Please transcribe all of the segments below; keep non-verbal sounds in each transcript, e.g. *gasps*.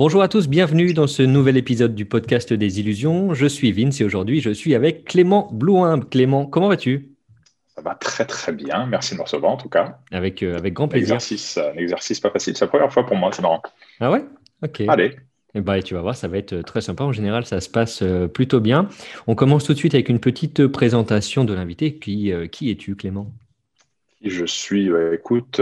Bonjour à tous, bienvenue dans ce nouvel épisode du podcast des illusions. Je suis Vince et aujourd'hui je suis avec Clément Blouin. Clément, comment vas-tu? Ça va très très bien, merci de me recevoir en tout cas. Avec, euh, avec grand plaisir. Exercice, un exercice pas facile, c'est la première fois pour moi, c'est marrant. Ah ouais? Ok. Allez. Et bah, tu vas voir, ça va être très sympa. En général, ça se passe euh, plutôt bien. On commence tout de suite avec une petite présentation de l'invité. Qui, euh, qui es-tu, Clément? Je suis, écoute,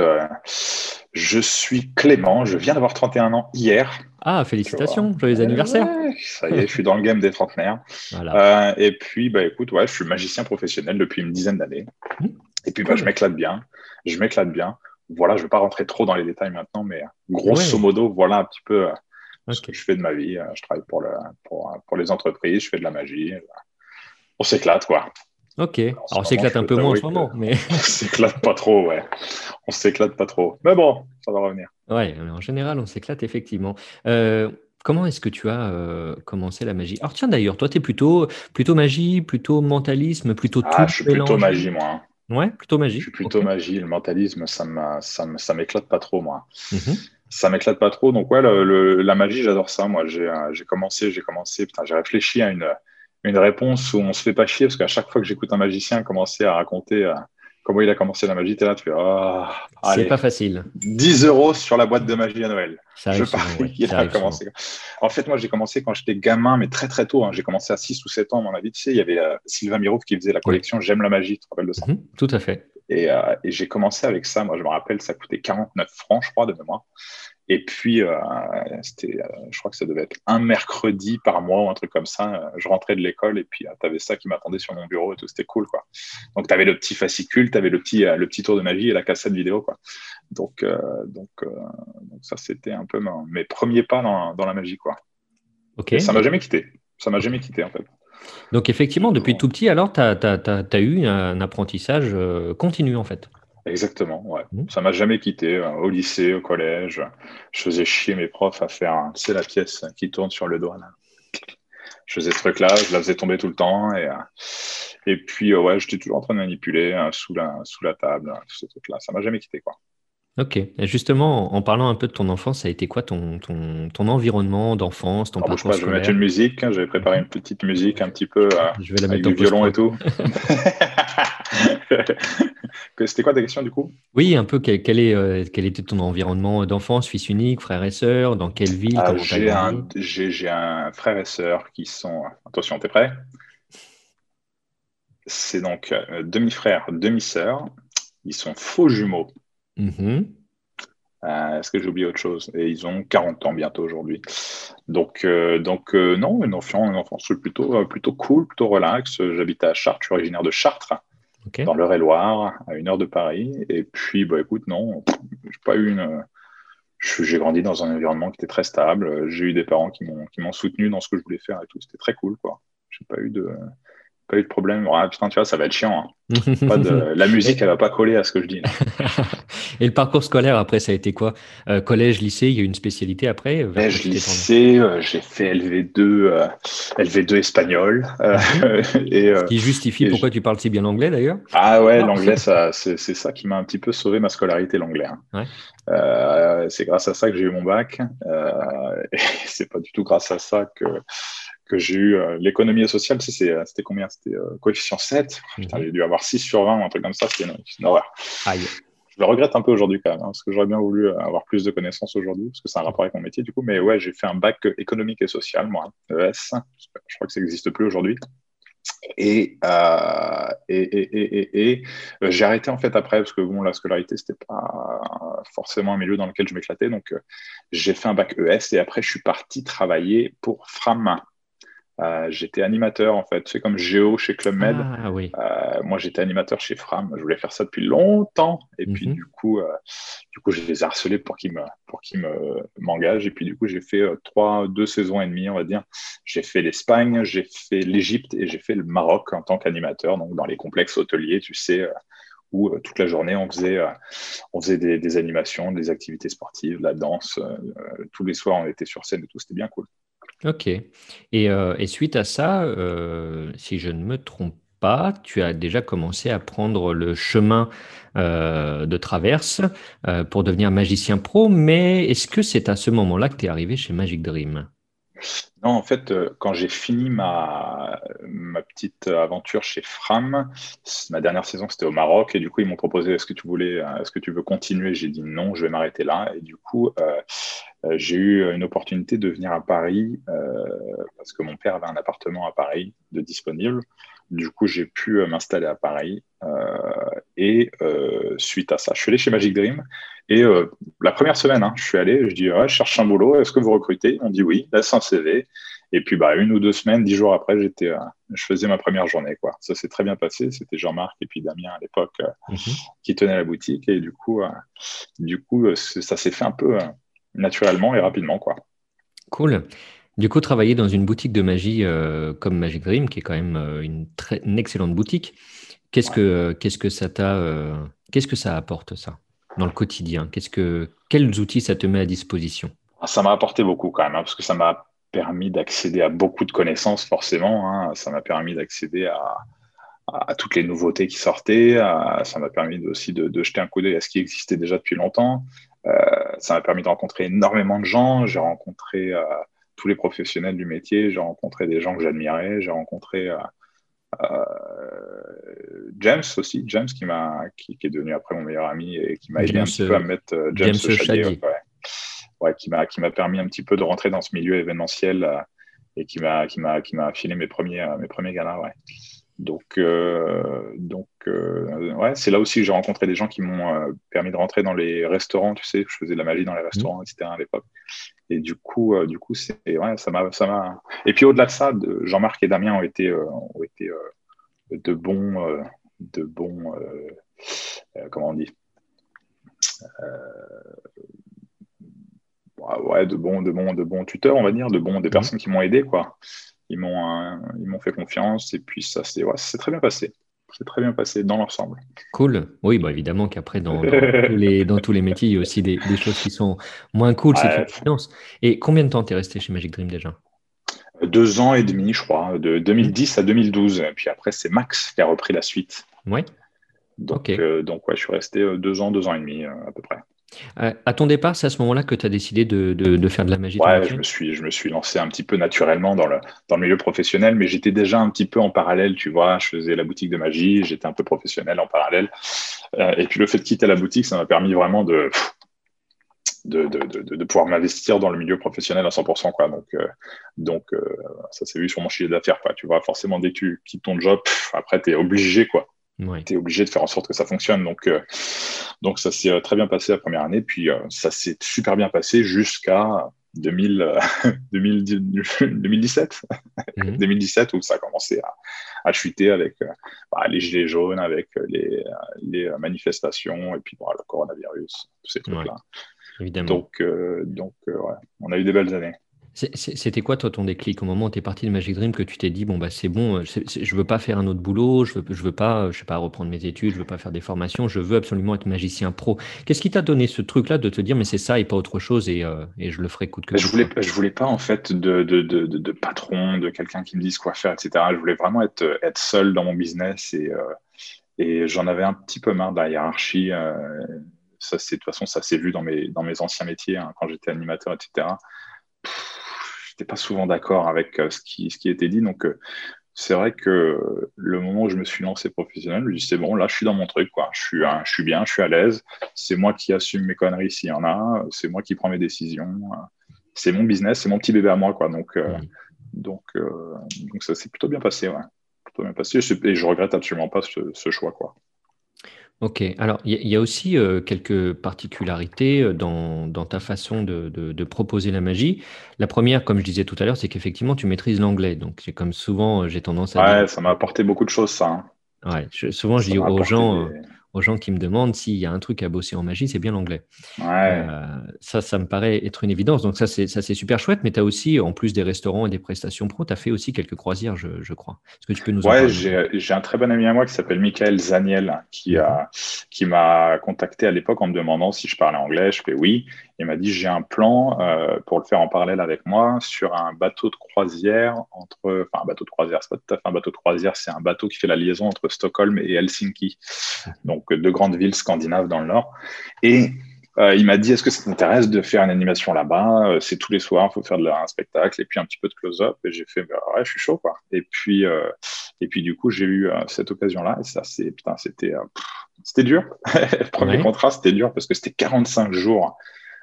je suis Clément, je viens d'avoir 31 ans hier. Ah, félicitations, joyeux anniversaire. ça y est, je suis dans le game des trentenaires. Euh, et puis, bah, écoute, ouais, je suis magicien professionnel depuis une dizaine d'années. Mmh. Et puis, bah, je m'éclate bien. Je m'éclate bien. Voilà, je ne vais pas rentrer trop dans les détails maintenant, mais grosso modo, voilà un petit peu euh, ce que je fais de ma vie. Euh, je travaille pour, le, pour, pour les entreprises, je fais de la magie. On s'éclate, quoi. Ok. Alors, on s'éclate un peu moins en ce moment, mais. *laughs* on s'éclate pas trop, ouais. On s'éclate pas trop. Mais bon, ça va revenir. Ouais, en général, on s'éclate effectivement. Euh, comment est-ce que tu as euh, commencé la magie? Alors, tiens, d'ailleurs, toi, tu es plutôt, plutôt magie, plutôt mentalisme, plutôt ah, Je suis plutôt magie, moi. Hein. Ouais, plutôt magie. Je suis plutôt magie. Le mentalisme, ça m'éclate pas trop, moi. Mhm. Ça m'éclate pas trop. Donc, ouais, la magie, j'adore ça. Moi, j'ai euh, commencé, j'ai commencé, putain, j'ai réfléchi à une une réponse où on se fait pas chier parce qu'à chaque fois que j'écoute un magicien commencer à raconter euh, comment il a commencé la magie, tu es là, tu fais ah, C'est pas facile. 10 euros sur la boîte de magie à Noël. Ça je parie qu'il a commencé. En fait, moi, j'ai commencé quand j'étais gamin, mais très très tôt. Hein. J'ai commencé à 6 ou 7 ans, à mon avis. Tu sais, il y avait euh, Sylvain Mirouf qui faisait la collection J'aime la magie, tu te rappelles de ça? Mhm, Tout à fait. Et, euh, et j'ai commencé avec ça. Moi, je me rappelle, ça coûtait 49 francs, je crois, de mémoire. Et puis, euh, c'était, euh, je crois que ça devait être un mercredi par mois ou un truc comme ça. Je rentrais de l'école et puis euh, tu avais ça qui m'attendait sur mon bureau et tout. C'était cool, quoi. Donc, tu avais le petit fascicule, tu avais le petit, le petit tour de magie et la cassette vidéo, quoi. Donc, donc, donc, ça, c'était un peu mes premiers pas dans, dans la magie, quoi. Ok. ça m'a jamais quitté. Ça m'a jamais quitté, en fait. Donc, effectivement, depuis tout petit, alors, tu as, as, eu un apprentissage continu, en fait. Exactement, ouais. Mmh. Ça m'a jamais quitté. Euh, au lycée, au collège, je faisais chier mes profs à faire, c'est la pièce qui tourne sur le doigt. Là. Je faisais ce truc-là, je la faisais tomber tout le temps. Et, euh, et puis, euh, ouais, j'étais toujours en train de manipuler sous, la, sous la table, ce truc-là. Ça m'a jamais quitté, quoi. Ok. Et justement, en parlant un peu de ton enfance, ça a été quoi ton, ton, ton environnement d'enfance, ton parcours Je vais mettre une musique. J'avais préparé une petite musique un petit peu je vais la avec mettre du violon et tout. *laughs* *laughs* C'était quoi ta question du coup? Oui, un peu quel, est, euh, quel était ton environnement d'enfance, fils unique, frère et sœur, dans quelle ville? Ah, J'ai un, un, frère et sœur qui sont. Attention, t'es prêt? C'est donc euh, demi-frère, demi-sœur. Ils sont faux jumeaux. Mm-hmm. Euh, est-ce que j'ai oublié autre chose? Et ils ont 40 ans bientôt aujourd'hui. Donc, donc non, une enfance, une enfance plutôt, plutôt cool, plutôt relax. J'habite à Chartres, je suis originaire de Chartres dans l'Eure-et-Loire, à une heure de Paris. Et puis, bah, écoute, non, j'ai pas eu une. J'ai grandi dans un environnement qui était très stable. J'ai eu des parents qui m'ont soutenu dans ce que je voulais faire et tout. C'était très cool, quoi. J'ai pas eu de pas eu de problème. putain, tu vois, ça va être chiant. Hein. *laughs* La musique, elle va pas coller à ce que je dis. *laughs* Et le parcours scolaire, après, ça a été quoi? Euh, Collège, lycée, il y a eu une spécialité après Collège, lycée, euh, j'ai fait LV2, euh, LV2 espagnol. *laughs* et, qui justifie pourquoi tu parles si bien l'anglais, d'ailleurs Ah ouais, l'anglais, c'est ça qui m'a un petit peu sauvé ma scolarité, l'anglais. Hein. c'est grâce à ça que j'ai eu mon bac. et c'est pas du tout grâce à ça que que j'ai eu euh, l'économie sociale, euh, c'était combien? C'était euh, coefficient 7. Mhm. J'ai dû avoir 6 sur 20 ou un truc comme ça, c'était une, horreur. Je le regrette un peu aujourd'hui quand même, hein, parce que j'aurais bien voulu avoir plus de connaissances aujourd'hui, parce que c'est un rapport avec mon métier du coup. Mais ouais, j'ai fait un bac économique et social, moi, ES. Je crois que ça n'existe plus aujourd'hui. Et, et, et, et j'ai arrêté en fait après parce que bon, la scolarité c'était pas forcément un milieu dans lequel je m'éclatais. Donc j'ai fait un bac ES et après je suis parti travailler pour Fram, euh, j'étais animateur en fait, c'est comme Géo chez Club Med. Ah, oui. euh, moi j'étais animateur chez Fram, je voulais faire ça depuis longtemps et puis mhm. du coup, euh, du coup je les ai harcelés pour qu'ils me pour qu'ils me m'engagent et puis du coup j'ai fait euh, trois deux saisons et demie on va dire. J'ai fait l'Espagne, j'ai fait l'Égypte et j'ai fait le Maroc en tant qu'animateur donc dans les complexes hôteliers, tu sais euh, où toute la journée on faisait, on faisait des, des, animations, des activités sportives, la danse. tous les soirs on était sur scène et tout, c'était bien cool. Ok. Et, euh, et suite à ça, euh, si je ne me trompe pas, tu as déjà commencé à prendre le chemin euh, de traverse pour devenir magicien pro, mais est-ce que c'est à ce moment-là que tu es arrivé chez Magic Dream? Non, en fait, euh, quand j'ai fini ma, petite aventure chez Fram, ma dernière saison c'était au Maroc et du coup ils m'ont proposé est-ce que tu voulais, est-ce que tu veux continuer? J'ai dit non, je vais m'arrêter là et du coup j'ai eu une opportunité de venir à Paris parce que mon père avait un appartement à Paris de disponible. Du coup, j'ai pu euh, m'installer à Paris. Euh, et euh, suite à ça, je suis allé chez Magic Dream. Et la première semaine, hein, je suis allé, je dis ouais, je cherche un boulot, est-ce que vous recrutez? On dit oui, laisse un CV. Et puis, bah, une ou deux semaines, dix jours après, j'étais, je faisais ma première journée. Quoi. Ça s'est très bien passé. C'était Jean-Marc et puis Damien à l'époque mhm. qui tenaient la boutique. Et du coup, du coup ça s'est fait un peu naturellement et rapidement. Quoi. Cool. Du coup, travailler dans une boutique de magie euh, comme Magic Dream, qui est quand même euh, une, très, excellente boutique, qu'est-ce que, qu'est-ce que ça t'a, euh, qu'est-ce que ça apporte ça dans le quotidien? Qu'est-ce que, quels outils ça te met à disposition? Ça m'a apporté beaucoup quand même, hein, parce que ça m'a permis d'accéder à beaucoup de connaissances forcément. Hein. ça m'a permis d'accéder à, à, toutes les nouveautés qui sortaient. ça m'a permis aussi de, de, jeter un coup d'œil à ce qui existait déjà depuis longtemps. ça m'a permis de rencontrer énormément de gens. J'ai rencontré tous les professionnels du métier. J'ai rencontré des gens que j'admirais. J'ai rencontré euh, euh, James aussi, James qui, m'a, qui, est devenu après mon meilleur ami et qui m'a aidé un petit peu à mettre euh, James, James ouais. qui, m'a, qui m'a permis un petit peu de rentrer dans ce milieu événementiel et qui m'a, qui m'a, qui m'a filé mes premiers, mes premiers galas. Ouais. Donc, euh, donc euh, ouais, c'est là aussi que j'ai rencontré des gens qui m'ont euh, permis de rentrer dans les restaurants. Tu sais, je faisais de la magie dans les restaurants, etc. à l'époque. Et du coup, du coup, c'est ouais, ça m'a, ça m'a. Et puis au-delà de ça, de, Jean-Marc et Damien ont été, ont été de bons, de bons, comment on dit, ouais, de bons, de bons, de bons tuteurs, on va dire, de bons, des mmh. personnes qui m'ont aidé, quoi ils m'ont euh, ils m'ont fait confiance et puis ça s'est ouais, très bien passé. C'est très bien passé dans l'ensemble. Cool. Oui, bah évidemment qu'après, dans, dans, *laughs* tous les, dans tous les métiers, il y a aussi des, des choses qui sont moins cool. Ouais. C'est Et combien de temps tu es resté chez Magic Dream déjà? Deux ans et demi, je crois, de 2010 à 2012. Et puis après, c'est Max qui a repris la suite. Ouais. Donc, euh, donc ouais, je suis resté euh, deux ans, deux ans et demi à peu près. Euh, à ton départ, c'est à ce moment-là que tu as décidé de, de, faire de la magie Ouais, je me, suis, je me suis lancé un petit peu naturellement dans le, dans le milieu professionnel, mais j'étais déjà un petit peu en parallèle, tu vois. Je faisais la boutique de magie, j'étais un peu professionnel en parallèle. Euh, et puis le fait de quitter la boutique, ça m'a permis vraiment de, de, de, de pouvoir m'investir dans le milieu professionnel à 100%. Quoi. Donc, euh, donc ça s'est vu sur mon chiffre d'affaires. Quoi. Tu vois, forcément, dès que tu quittes ton job, après, tu es obligé quoi, tu es obligé de faire en sorte que ça fonctionne. Donc, euh, donc ça s'est euh, très bien passé la première année. Puis euh, ça s'est super bien passé jusqu'à 2017. 2017 *laughs* mhm. *laughs* où ça a commencé à, à chuter avec bah, les gilets jaunes, avec les, les, manifestations et puis bon, le coronavirus, tous ces trucs-là. évidemment. Donc, donc ouais, on a eu des belles années. C'était quoi, toi, ton déclic au moment où tu es parti de Magic Dream que tu t'es dit, bon, bah, c'est bon, je veux pas faire un autre boulot, je veux, je veux pas, je sais pas, reprendre mes études, je veux pas faire des formations, je veux absolument être magicien pro. Qu'est-ce qui t'a donné ce truc-là de te dire, mais c'est ça et pas autre chose et, euh, et je le ferai coûte que coûte Je voulais, je voulais pas, en fait, de, de, de, de patron, de quelqu'un qui me dise quoi faire, etc. Je voulais vraiment être, être seul dans mon business et, euh, et j'en avais un petit peu marre de la hiérarchie. Euh, ça, de toute façon, ça s'est vu dans mes, dans mes anciens métiers, hein, quand j'étais animateur, etc pas souvent d'accord avec euh, ce qui, ce qui était dit. Donc, euh, c'est vrai que le moment où je me suis lancé professionnel, je me dis c'est bon, là, je suis dans mon truc, quoi. Je suis, je suis bien, je suis à l'aise. C'est moi qui assume mes conneries s'il y en a. C'est moi qui prends mes décisions. C'est mon business, c'est mon petit bébé à moi, quoi. Donc, euh, donc, donc ça s'est plutôt bien passé, ouais. Plutôt bien passé. Et je regrette absolument pas ce, ce choix, quoi. Ok, alors il y, a aussi euh, quelques particularités euh, dans, ta façon de, proposer la magie. La première, comme je disais tout à l'heure, c'est qu'effectivement tu maîtrises l'anglais. Donc c'est comme souvent, euh, j'ai tendance à... Ouais, ça m'a apporté beaucoup de choses, ça. Hein. Ouais, souvent je dis aux gens, aux gens qui me demandent s'il y a un truc à bosser en magie, c'est bien l'anglais. Euh, ça, ça me paraît être une évidence. Donc ça, c'est, super chouette. Mais tu as aussi, en plus des restaurants et des prestations pro, tu as fait aussi quelques croisières, je, crois. Est-ce que tu peux nous en Ouais, j'ai, un très bon ami à moi qui s'appelle Michael Zaniel, qui, a, qui m'a contacté à l'époque en me demandant si je parlais anglais. Je fais oui. Il m'a dit j'ai un plan euh, pour le faire en parallèle avec moi sur un bateau de croisière entre, enfin un bateau de croisière, c'est pas tout à fait un bateau de croisière, c'est un bateau qui fait la liaison entre Stockholm et Helsinki, donc deux grandes villes scandinaves dans le nord. Et euh, il m'a dit Est-ce que ça t'intéresse de faire une animation là-bas? Euh, C'est tous les soirs, il faut faire de un spectacle et puis un petit peu de close-up. Et j'ai fait bah, Ouais, je suis chaud, quoi. Et puis, euh, et puis du coup, j'ai eu cette occasion-là. Et ça, c'est, putain, c'était, c'était dur. Le *laughs* premier contrat, c'était dur parce que c'était 45 jours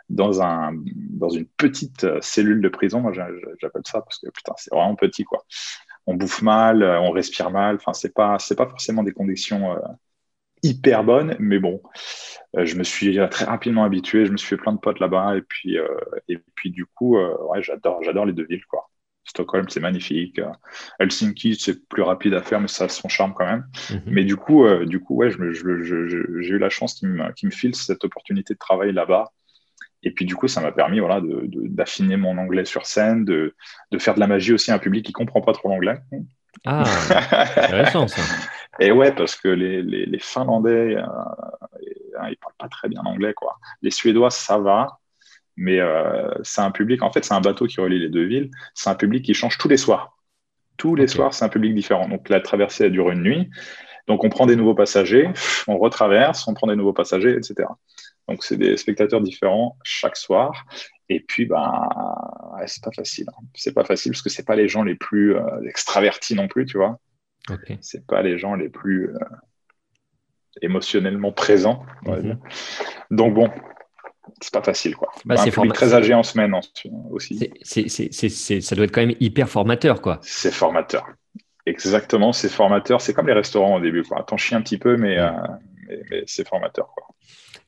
dans, un, dans une petite cellule de prison. Moi, j'appelle ça parce que putain, c'est vraiment petit, quoi. On bouffe mal, on respire mal. Enfin, c'est pas, c'est pas forcément des conditions hyper bonne, mais bon, euh, je me suis très rapidement habitué, je me suis fait plein de potes là-bas, et puis, euh, et puis du coup, euh, ouais, j'adore, j'adore les deux villes, quoi. Stockholm, c'est magnifique. Helsinki, c'est plus rapide à faire, mais ça a son charme quand même. Mhm. Mais du coup, du coup, ouais, j'ai eu la chance qu'il me, me, file cette opportunité de travail là-bas. Et puis du coup, ça m'a permis voilà, d'affiner mon anglais sur scène, de, de, faire de la magie aussi à un public qui comprend pas trop l'anglais. Ah, intéressant ça. *laughs* Et ouais, parce que les, les, les Finlandais, euh, hein, ils parlent pas très bien anglais, quoi. Les Suédois, ça va, mais euh, c'est un public, en fait, c'est un bateau qui relie les deux villes. C'est un public qui change tous les soirs. Tous les soirs, c'est un public différent. Donc la traversée, elle dure une nuit. Donc on prend des nouveaux passagers, on retraverse, on prend des nouveaux passagers, etc. Donc c'est des spectateurs différents chaque soir. Et puis, ben, c'est pas facile. Hein. C'est pas facile parce que c'est pas les gens les plus euh, extravertis non plus, tu vois. Okay. C'est pas les gens les plus euh, émotionnellement présents. Mhm. Donc bon, c'est pas facile quoi. Bah, c'est très âgé en semaine aussi. ça doit être quand même hyper formateur quoi. C'est formateur. Exactement, c'est formateur. C'est comme les restaurants au début quoi. T'en chies un petit peu, mais, euh, mais, mais c'est formateur quoi.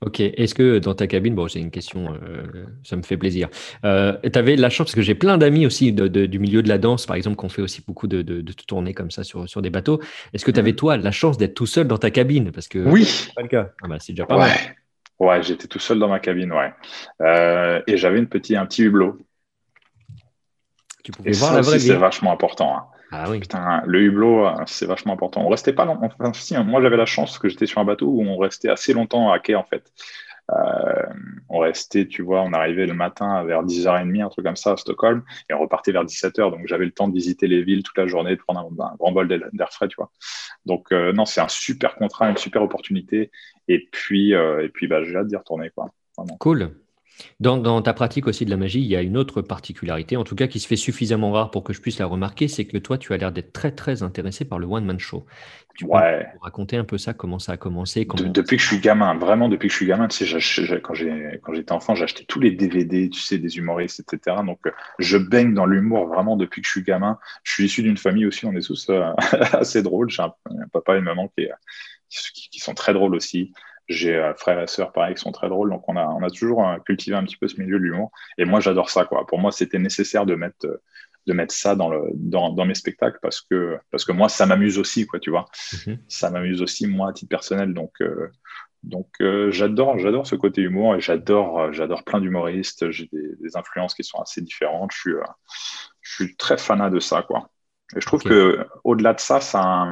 Ok. Est-ce que dans ta cabine, bon, c'est une question, euh, ça me fait plaisir. Euh, tu avais la chance, parce que j'ai plein d'amis aussi du milieu de la danse, par exemple, qu'on fait aussi beaucoup de, de, tournées comme ça sur, sur des bateaux. Est-ce que tu avais, toi, la chance d'être tout seul dans ta cabine? Parce que oui. C'est pas le cas. Ah bah, c'est déjà pas ouais. mal. Ouais, j'étais tout seul dans ma cabine, ouais. Euh, et j'avais une un petit hublot. Tu pouvais voir la vraie vie. C'est vachement important. Hein. Ah oui. Putain, le hublot, euh, c'est vachement important. On restait pas longtemps. Enfin, si, hein, moi, j'avais la chance que j'étais sur un bateau où on restait assez longtemps à quai, en fait. Euh, on restait, tu vois, on arrivait le matin vers 10h30, un truc comme ça à Stockholm, et on repartait vers 17h. Donc, j'avais le temps de visiter les villes toute la journée, de prendre un, grand bol d'air frais, tu vois. Donc, euh, non, c'est un super contrat, une super opportunité. Et puis, et puis bah, j'ai hâte d'y retourner, quoi. Cool. Dans, ta pratique aussi de la magie, il y a une autre particularité, en tout cas qui se fait suffisamment rare pour que je puisse la remarquer, c'est que toi, tu as l'air d'être très très intéressé par le one-man show. Tu peux raconter un peu ça, comment ça a commencé Depuis que je suis gamin, vraiment depuis que je suis gamin, tu sais, quand j'étais enfant, j'achetais tous les DVD, tu sais, des humoristes, etc. Donc, euh, je baigne dans l'humour vraiment depuis que je suis gamin. Je suis issu d'une famille aussi, on est tous euh, *laughs* assez drôles. J'ai un, papa et une maman qui, qui sont très drôles aussi. J'ai un frère et sœur, pareil, qui sont très drôles. Donc, on a, on a toujours euh, cultivé un petit peu ce milieu de l'humour. Et moi, j'adore ça, quoi. Pour moi, c'était nécessaire de mettre, de mettre ça dans, le, dans, dans, mes spectacles parce que, parce que moi, ça m'amuse aussi, quoi, tu vois. Mhm. Ça m'amuse aussi, moi, à titre personnel. Donc, euh, donc euh, j'adore, j'adore ce côté humour et j'adore, j'adore plein d'humoristes. J'ai des, influences qui sont assez différentes. Je suis, je suis très fanat de ça, quoi. Et je trouve que au-delà de ça, ça,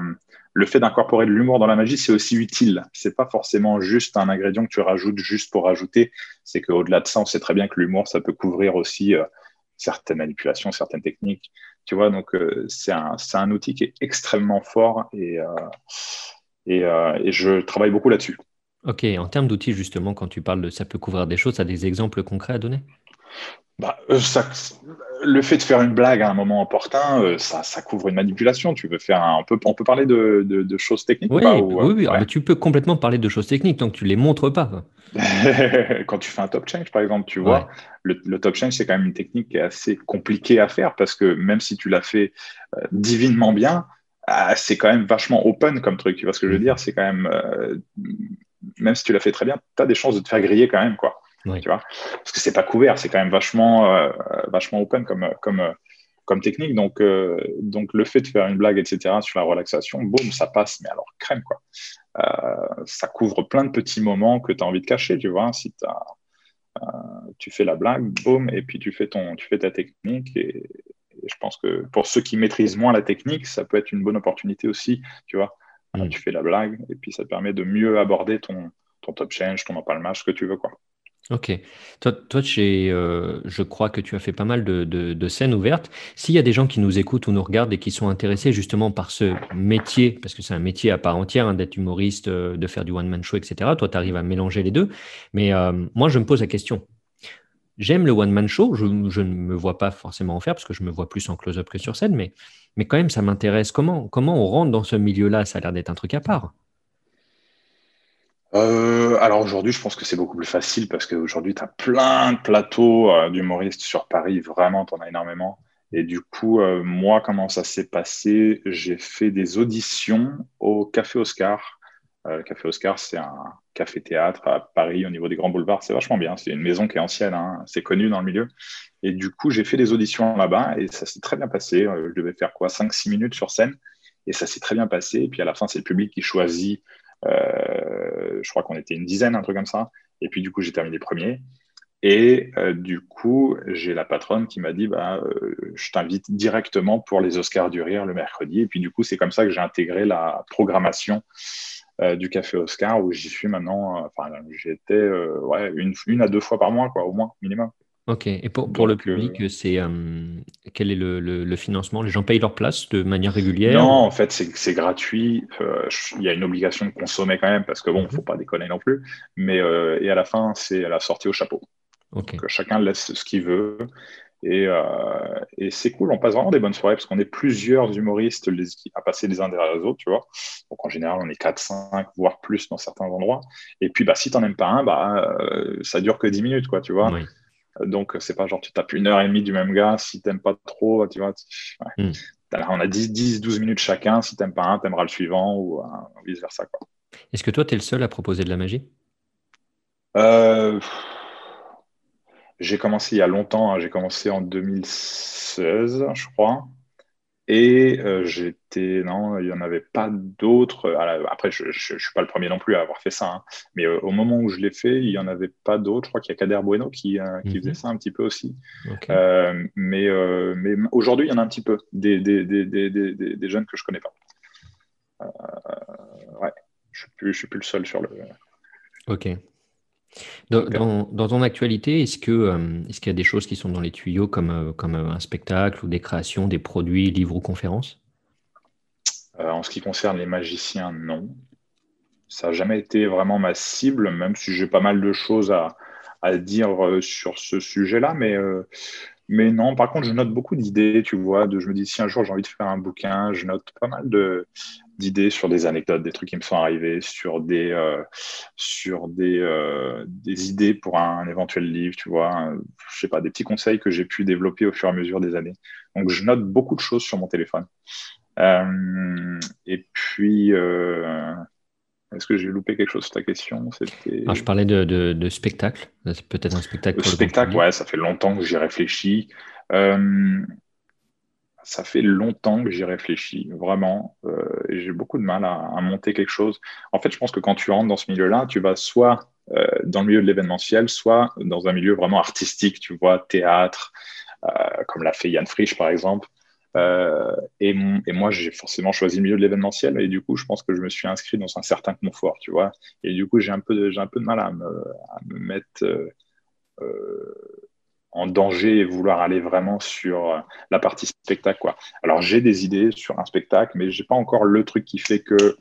le fait d'incorporer de l'humour dans la magie, c'est aussi utile. C'est pas forcément juste un ingrédient que tu rajoutes juste pour rajouter. C'est qu'au-delà de ça, on sait très bien que l'humour, ça peut couvrir aussi euh, certaines manipulations, certaines techniques. Tu vois, donc euh, c'est un, un, outil qui est extrêmement fort et, euh, et, et, je travaille beaucoup là-dessus. Ok, en termes d'outils, justement, quand tu parles de ça peut couvrir des choses, tu as des exemples concrets à donner? Bah, euh, ça, le fait de faire une blague à un moment opportun, euh, ça, ça, couvre une manipulation. Tu veux faire un, on, peut, on peut parler de, de, choses techniques Oui, oui, oui. Ah, tu peux complètement parler de choses techniques tant que tu les montres pas. *laughs* quand tu fais un top change, par exemple, tu vois, le, top change, c'est quand même une technique qui est assez compliquée à faire parce que même si tu l'as fait euh, divinement bien, c'est quand même vachement open comme truc. Tu vois ce que je veux mm. dire? C'est quand même, même si tu l'as fait très bien, tu as des chances de te faire griller quand même, quoi. Tu vois Parce que c'est pas couvert, c'est quand même vachement, euh, vachement open comme, comme, comme technique. Donc, euh, donc, le fait de faire une blague, etc., sur la relaxation, boum, ça passe, mais alors crème, quoi. Euh, ça couvre plein de petits moments que tu as envie de cacher, tu vois. Si tu fais la blague, boum, et puis tu fais, ton, tu fais ta technique. Et, je pense que pour ceux qui maîtrisent moins la technique, ça peut être une bonne opportunité aussi, tu vois. Tu fais la blague, et puis ça te permet de mieux aborder ton, ton top change, ton empalmage, ce que tu veux, quoi. Ok. Toi, toi euh, je crois que tu as fait pas mal de, scènes ouvertes. S'il y a des gens qui nous écoutent ou nous regardent et qui sont intéressés justement par ce métier, parce que c'est un métier à part entière hein, d'être humoriste, euh, de faire du one-man show, etc., toi, tu arrives à mélanger les deux. Mais euh, moi, je me pose la question. J'aime le one-man show, je, ne me vois pas forcément en faire parce que je me vois plus en close-up que sur scène, mais, mais quand même, ça m'intéresse. Comment, comment on rentre dans ce milieu-là? Ça a l'air d'être un truc à part. Euh, alors aujourd'hui, je pense que c'est beaucoup plus facile parce qu'aujourd'hui, tu as plein de plateaux euh, d'humoristes sur Paris, vraiment, tu en as énormément. Et du coup, euh, moi, comment ça s'est passé? J'ai fait des auditions au Café Oscar. le Café Oscar, c'est un café-théâtre à Paris, au niveau des grands boulevards. C'est vachement bien. C'est une maison qui est ancienne, hein. c'est connu dans le milieu. Et du coup, j'ai fait des auditions là-bas et ça s'est très bien passé. je devais faire quoi? 5-6 minutes sur scène et ça s'est très bien passé. Et puis à la fin, c'est le public qui choisit je crois qu'on était une dizaine, un truc comme ça. Et puis du coup, j'ai terminé premier. Et euh, du coup, j'ai la patronne qui m'a dit bah, euh, Je t'invite directement pour les Oscars du Rire le mercredi. Et puis, du coup, c'est comme ça que j'ai intégré la programmation du Café Oscar où j'y suis maintenant. Enfin, j'étais ouais, une, une, à deux fois par mois, quoi, au moins, minimum. Ok. Et pour, pour le public, euh, c'est euh, quel est le, le, financement? Les gens payent leur place de manière régulière Non, en fait, c'est gratuit. Euh, il y a une obligation de consommer quand même parce que bon, mhm. faut pas déconner non plus. Mais et à la fin, c'est la sortie au chapeau. Donc chacun laisse ce qu'il veut. Et, et c'est cool, on passe vraiment des bonnes soirées parce qu'on est plusieurs humoristes les, à passer les uns derrière les autres, tu vois. Donc en général, on est 4, 5, voire plus dans certains endroits. Et puis, bah, si tu n'en aimes pas un, bah, ça dure que 10 minutes, quoi, tu vois. Oui. Donc, c'est pas genre tu tapes une heure et demie du même gars. Si t'aimes pas trop, tu vois, hmm. on a 10, 10, 12 minutes chacun. Si t'aimes pas un, t'aimeras le suivant ou euh, vice versa. Est-ce que toi, tu es le seul à proposer de la magie? Euh, J'ai commencé il y a longtemps. Hein. J'ai commencé en 2016, je crois. Et euh, j'étais, non, il n'y en avait pas d'autres. Après, je ne suis pas le premier non plus à avoir fait ça, hein. mais euh, au moment où je l'ai fait, il n'y en avait pas d'autres. Je crois qu'il y a Kader Bueno qui, euh, qui faisait mhm. ça un petit peu aussi. mais mais aujourd'hui, il y en a un petit peu, des, des, des, des jeunes que je ne connais pas. ouais, je ne suis, suis, plus le seul sur le. Ok. Dans, ton actualité, est-ce que euh, est-ce qu'il y a des choses qui sont dans les tuyaux comme, euh, comme euh, un spectacle ou des créations, des produits, livres ou conférences? En ce qui concerne les magiciens, non. Ça n'a jamais été vraiment ma cible, même si j'ai pas mal de choses à, à dire sur ce sujet-là, mais mais non, par contre, je note beaucoup d'idées, tu vois. De, je me dis, si un jour j'ai envie de faire un bouquin, je note pas mal de, d'idées sur des anecdotes, des trucs qui me sont arrivés, sur des, euh, sur des, euh, des idées pour un, éventuel livre, tu vois. je sais pas, des petits conseils que j'ai pu développer au fur et à mesure des années. Donc, je note beaucoup de choses sur mon téléphone. Euh, et puis, est-ce que j'ai loupé quelque chose sur ta question? Je parlais de, de, spectacle. C'est peut-être un spectacle. Le spectacle, ouais, ça fait longtemps que j'y réfléchis. Euh, ça fait longtemps que j'y réfléchis, vraiment. Euh, j'ai beaucoup de mal à, monter quelque chose. En fait, je pense que quand tu rentres dans ce milieu-là, tu vas soit euh, dans le milieu de l'événementiel, soit dans un milieu vraiment artistique, tu vois, théâtre, comme l'a fait Yann Frisch, par exemple. Euh, et, moi, j'ai forcément choisi le milieu de l'événementiel et du coup, je pense que je me suis inscrit dans un certain confort, tu vois. Et du coup, j'ai un peu de, un peu de mal à me, mettre euh, euh, en danger et vouloir aller vraiment sur la partie spectacle, quoi. Alors, j'ai des idées sur un spectacle, mais j'ai pas encore le truc qui fait que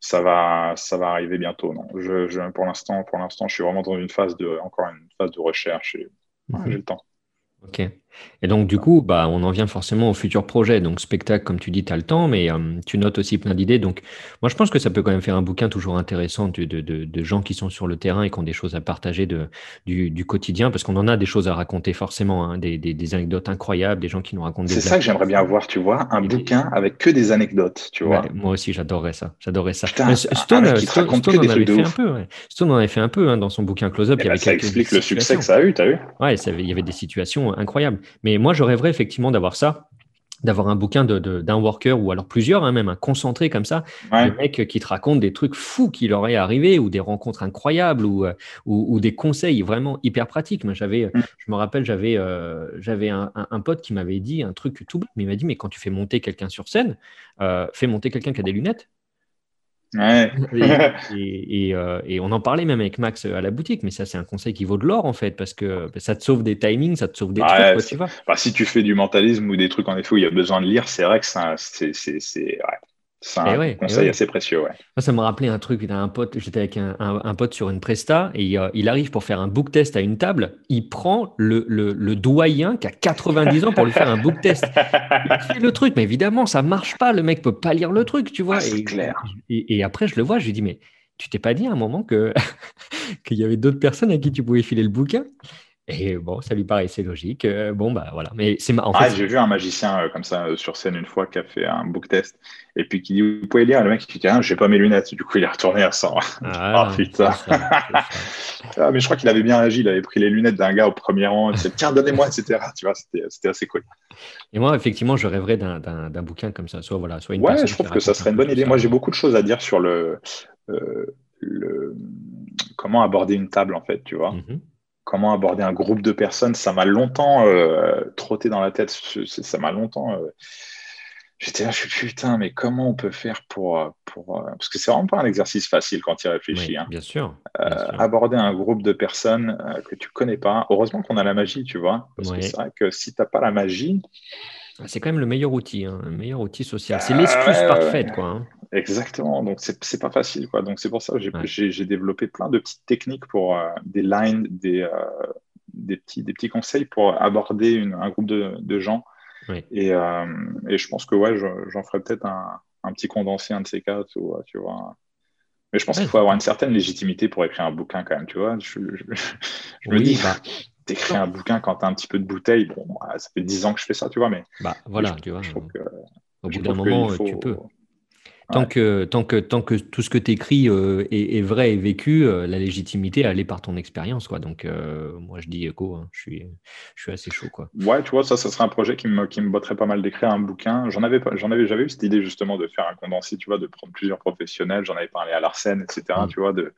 ça va, ça va arriver bientôt. Non, je, pour l'instant, pour l'instant, je suis vraiment dans une phase de, encore une phase de recherche et j'ai le temps. Ok. Et donc, du coup, bah, on en vient forcément au futur projet. Donc, spectacle, comme tu dis, tu as le temps, mais euh, tu notes aussi plein d'idées. Donc, moi, je pense que ça peut quand même faire un bouquin toujours intéressant de, de, de, gens qui sont sur le terrain et qui ont des choses à partager de, du, du quotidien, parce qu'on en a des choses à raconter forcément, hein, des, des, des, anecdotes incroyables, des gens qui nous racontent des C'est ça que j'aimerais bien voir, tu vois, un bouquin avec que des anecdotes, tu vois. moi aussi, j'adorerais ça. J'adorerais ça. Stone, Stone, en avait fait un peu. Stone en avait fait un peu hein, dans son bouquin Close-Up. Eh ben, ça explique le succès que ça a eu, tu as vu Ouais, il y avait des situations incroyables. Mais moi, je rêverais effectivement d'avoir ça d'avoir un bouquin d'un de, worker ou alors plusieurs, hein, même un concentré comme ça, ouais. mec qui te raconte des trucs fous qui leur est arrivé ou des rencontres incroyables ou, euh, ou, des conseils vraiment hyper pratiques. Moi, j'avais, mm. je me rappelle, j'avais, euh, j'avais un, pote qui m'avait dit un truc tout mais il m'a dit, mais quand tu fais monter quelqu'un sur scène, euh, fais monter quelqu'un qui a des lunettes *laughs* et, on en parlait même avec Max à la boutique, mais ça, c'est un conseil qui vaut de l'or en fait, parce que ça te sauve des timings, ça te sauve des trucs. tu vois. Bah, si tu fais du mentalisme ou des trucs en effet où il y a besoin de lire, c'est vrai que c'est c'est un eh conseil eh assez précieux. Ouais. Moi, ça me rappelait un truc. Un pote, j'étais avec un, un, pote sur une presta et euh, il arrive pour faire un book test à une table. Il prend le, le, le doyen qui a 90 ans pour lui faire un book test. Il fait le truc, mais évidemment, ça marche pas. Le mec peut pas lire le truc, tu vois. Ah, c'est clair. Et, et, après, je le vois, je lui dis, mais tu t'es pas dit à un moment que *laughs* qu'il y avait d'autres personnes à qui tu pouvais filer le bouquin? Et bon, ça lui paraissait logique. Euh, bon, bah voilà. Mais c'est en ah, J'ai vu un magicien euh, comme ça euh, sur scène une fois qui a fait un book test et puis qui dit Vous pouvez lire Le mec qui dit Ah, j'ai pas mes lunettes. Du coup, il est retourné à 100. Ah, *laughs* oh, putain. *laughs* ah, mais je crois qu'il avait bien agi. Il avait pris les lunettes d'un gars au premier rang. Il dit Tiens, donnez-moi, etc. Tu vois, c'était assez cool. Et moi, effectivement, je rêverais d'un bouquin comme ça. Soit, voilà, soit une Ouais, je trouve que ça serait une bonne idée. Moi, j'ai beaucoup de choses à dire sur le. le comment aborder une table, en fait, tu vois. Mm-hmm comment aborder un groupe de personnes, ça m'a longtemps euh, trotté dans la tête. Ça m'a longtemps. Euh, j'étais là, je suis putain, mais comment on peut faire pour. Euh, pour parce que c'est vraiment pas un exercice facile quand tu y réfléchis. Hein. bien, sûr, Aborder un groupe de personnes que tu connais pas. Heureusement qu'on a la magie, tu vois. Parce que c'est vrai que si tu n'as pas la magie. Ah, c'est quand même le meilleur outil, hein, le meilleur outil social. C'est l'excuse parfaite, quoi. Hein. Exactement. Donc, c'est pas facile, quoi. Donc, c'est pour ça que j'ai développé plein de petites techniques pour euh, des lines, des, euh, des, petits, des petits conseils pour aborder un groupe de, de gens. Et, euh, et, je pense que, ouais, j'en ferai peut-être un, un, petit condensé, un de ces quatre, ou, tu vois. Mais je pense qu'il faut avoir une certaine légitimité pour écrire un bouquin, quand même, tu vois. Je, me dis, bah, t'écris un bouquin quand t'as un petit peu de bouteille, bon, bah, ça fait dix ans que je fais ça, tu vois, mais. Bah, voilà, tu vois. au bout d'un moment, tu peux. Tant, que, tant, que, tant que tout ce que tu écris euh, est, vrai et vécu, euh, la légitimité, elle est par ton expérience. Quoi. Donc, euh, moi, je dis écho, hein, je, suis, je suis assez chaud. Quoi. Ouais, tu vois, ça, ça serait un projet qui me, qui me botterait pas mal d'écrire un bouquin. J'en avais, j'en avais, j'avais eu cette idée justement de faire un condensé, tu vois, de prendre plusieurs professionnels. J'en avais parlé à Larsen, etc., mm. tu vois, de,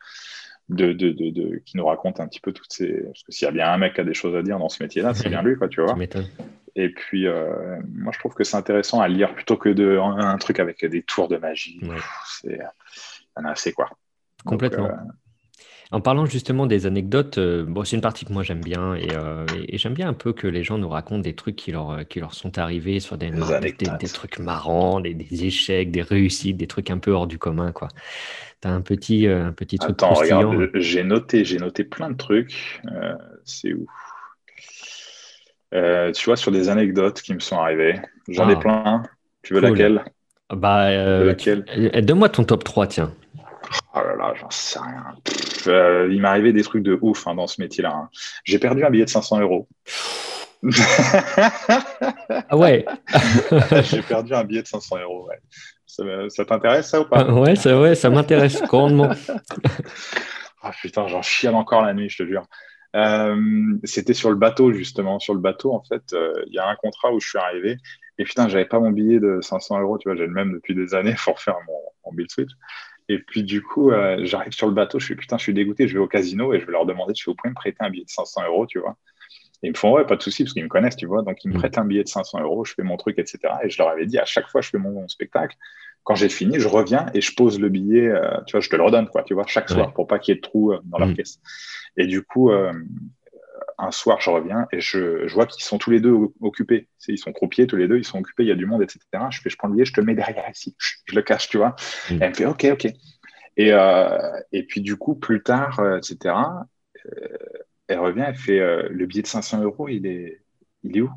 de, de, de, qui nous raconte un petit peu toutes ces. Parce que s'il y a bien un mec qui a des choses à dire dans ce métier-là, c'est *laughs* bien lui, quoi, tu vois. Et puis, euh, moi, je trouve que c'est intéressant à lire plutôt que de, un, truc avec des tours de magie. C'est, en a assez, quoi. Complètement. Euh, en parlant justement des anecdotes, euh, bon, c'est une partie que moi j'aime bien et, j'aime bien un peu que les gens nous racontent des trucs qui leur, qui leur sont arrivés, soit des, des, trucs marrants, des, échecs, des réussites, des trucs un peu hors du commun. quoi. Tu as un petit, un petit truc Attends, regarde, j'ai noté, j'ai noté plein de trucs. c'est ouf. Euh, tu vois, sur des anecdotes qui me sont arrivées. J'en ai ah. plein. Tu veux laquelle? Bah, euh, euh, Donne-moi ton top 3, tiens. Oh là là, j'en sais rien. il m'est arrivé des trucs de ouf hein, dans ce métier-là. Hein. J'ai perdu un billet de 500 euros. *laughs* ah ouais *laughs* J'ai perdu un billet de 500 euros, ouais. Ça, t'intéresse ça ou pas? *laughs* Ouais, ça, ouais, ça m'intéresse grandement. Ah putain, j'en chiale encore la nuit, je te jure. Euh, c'était sur le bateau, justement. Sur le bateau, en fait, euh, il y a un contrat où je suis arrivé. Et putain, j'avais pas mon billet de 500 euros, tu vois, j'ai le même depuis des années pour faire mon, mon bill switch. Et puis, du coup, euh, j'arrive sur le bateau, je suis putain, je suis dégoûté, je vais au casino et je vais leur demander, je vais vous pouvez me prêter un billet de 500 euros, tu vois. Et ils me font, ouais, pas de souci, parce qu'ils me connaissent, tu vois. Donc, ils me mmh. prêtent un billet de 500 euros, je fais mon truc, etc. Et je leur avais dit, à chaque fois, je fais mon, spectacle. Quand j'ai fini, je reviens et je pose le billet, tu vois, je te le redonne, quoi, tu vois, chaque soir, pour pas qu'il y ait de trous dans leur mmh. caisse. Et du coup, un soir, je reviens et je, vois qu'ils sont tous les deux occupés. Ils sont croupiers tous les deux, ils sont occupés, il y a du monde, etc. Je fais, je prends le billet, je te mets derrière ici, je le cache, tu vois. Mm. elle me fait, ok, ok. Et, euh, et puis du coup, plus tard, euh, etc. Euh, elle revient, elle fait, le billet de 500 euros, il est, il est où?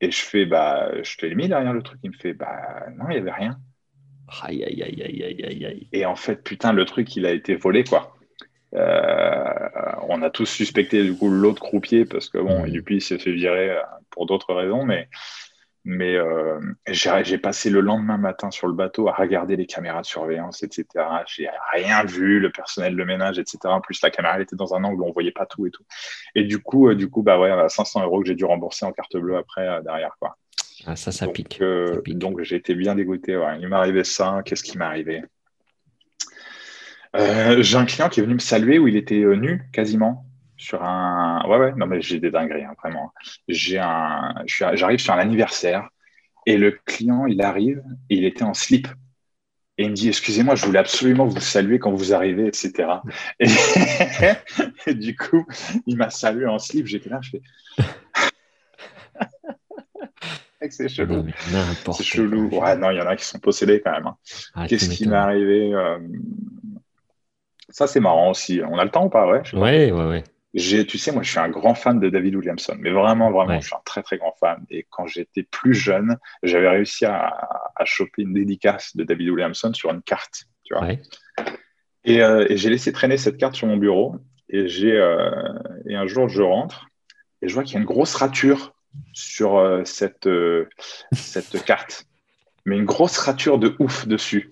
Et je fais, bah, je te l'ai mis derrière le truc. Il me fait, bah, non, il n'y avait rien. Aïe, aïe, aïe, aïe, aïe, aïe. Et en fait, putain, le truc, il a été volé, quoi. Euh, on a tous suspecté du coup l'autre croupier parce que bon, Dupuis s'est fait virer euh, pour d'autres raisons, mais mais euh, j'ai passé le lendemain matin sur le bateau à regarder les caméras de surveillance, etc. J'ai rien vu, le personnel de ménage, etc. En plus, la caméra elle était dans un angle où on voyait pas tout et tout. Et du coup, du coup, bah ouais, 500 euros que j'ai dû rembourser en carte bleue après derrière quoi. Ah, ça, ça pique. Donc j'ai été bien dégoûté. Ouais. Il arrivé ça. Qu'est-ce qui m'est arrivé? Euh, j'ai un client qui est venu me saluer où il était euh, nu quasiment sur un. Ouais, ouais, non, mais j'ai des dingueries, hein, vraiment. J'ai un... J'arrive sur un anniversaire et le client, il arrive et il était en slip. Et il me dit, excusez-moi, je voulais absolument vous saluer quand vous arrivez, etc. *laughs* Et, du coup, il m'a salué en slip. J'étais là, je fais. *laughs* c'est chelou. C'est chelou. Ouais, non, il y en a qui sont possédés quand même. Hein. Ah, Qu'est-ce qui m'est arrivé euh, Ça, c'est marrant aussi. On a le temps ou pas? Ouais, ouais, ouais. ouais tu sais, moi, je suis un grand fan de David Williamson, mais vraiment, vraiment, je suis un très, très grand fan. Et quand j'étais plus jeune, j'avais réussi à, à, choper une dédicace de David Williamson sur une carte, tu vois. Euh, et, j'ai laissé traîner cette carte sur mon bureau. Et, j'ai, euh, et un jour, je rentre et je vois qu'il y a une grosse rature sur euh, cette, cette carte, mais une grosse rature de ouf dessus.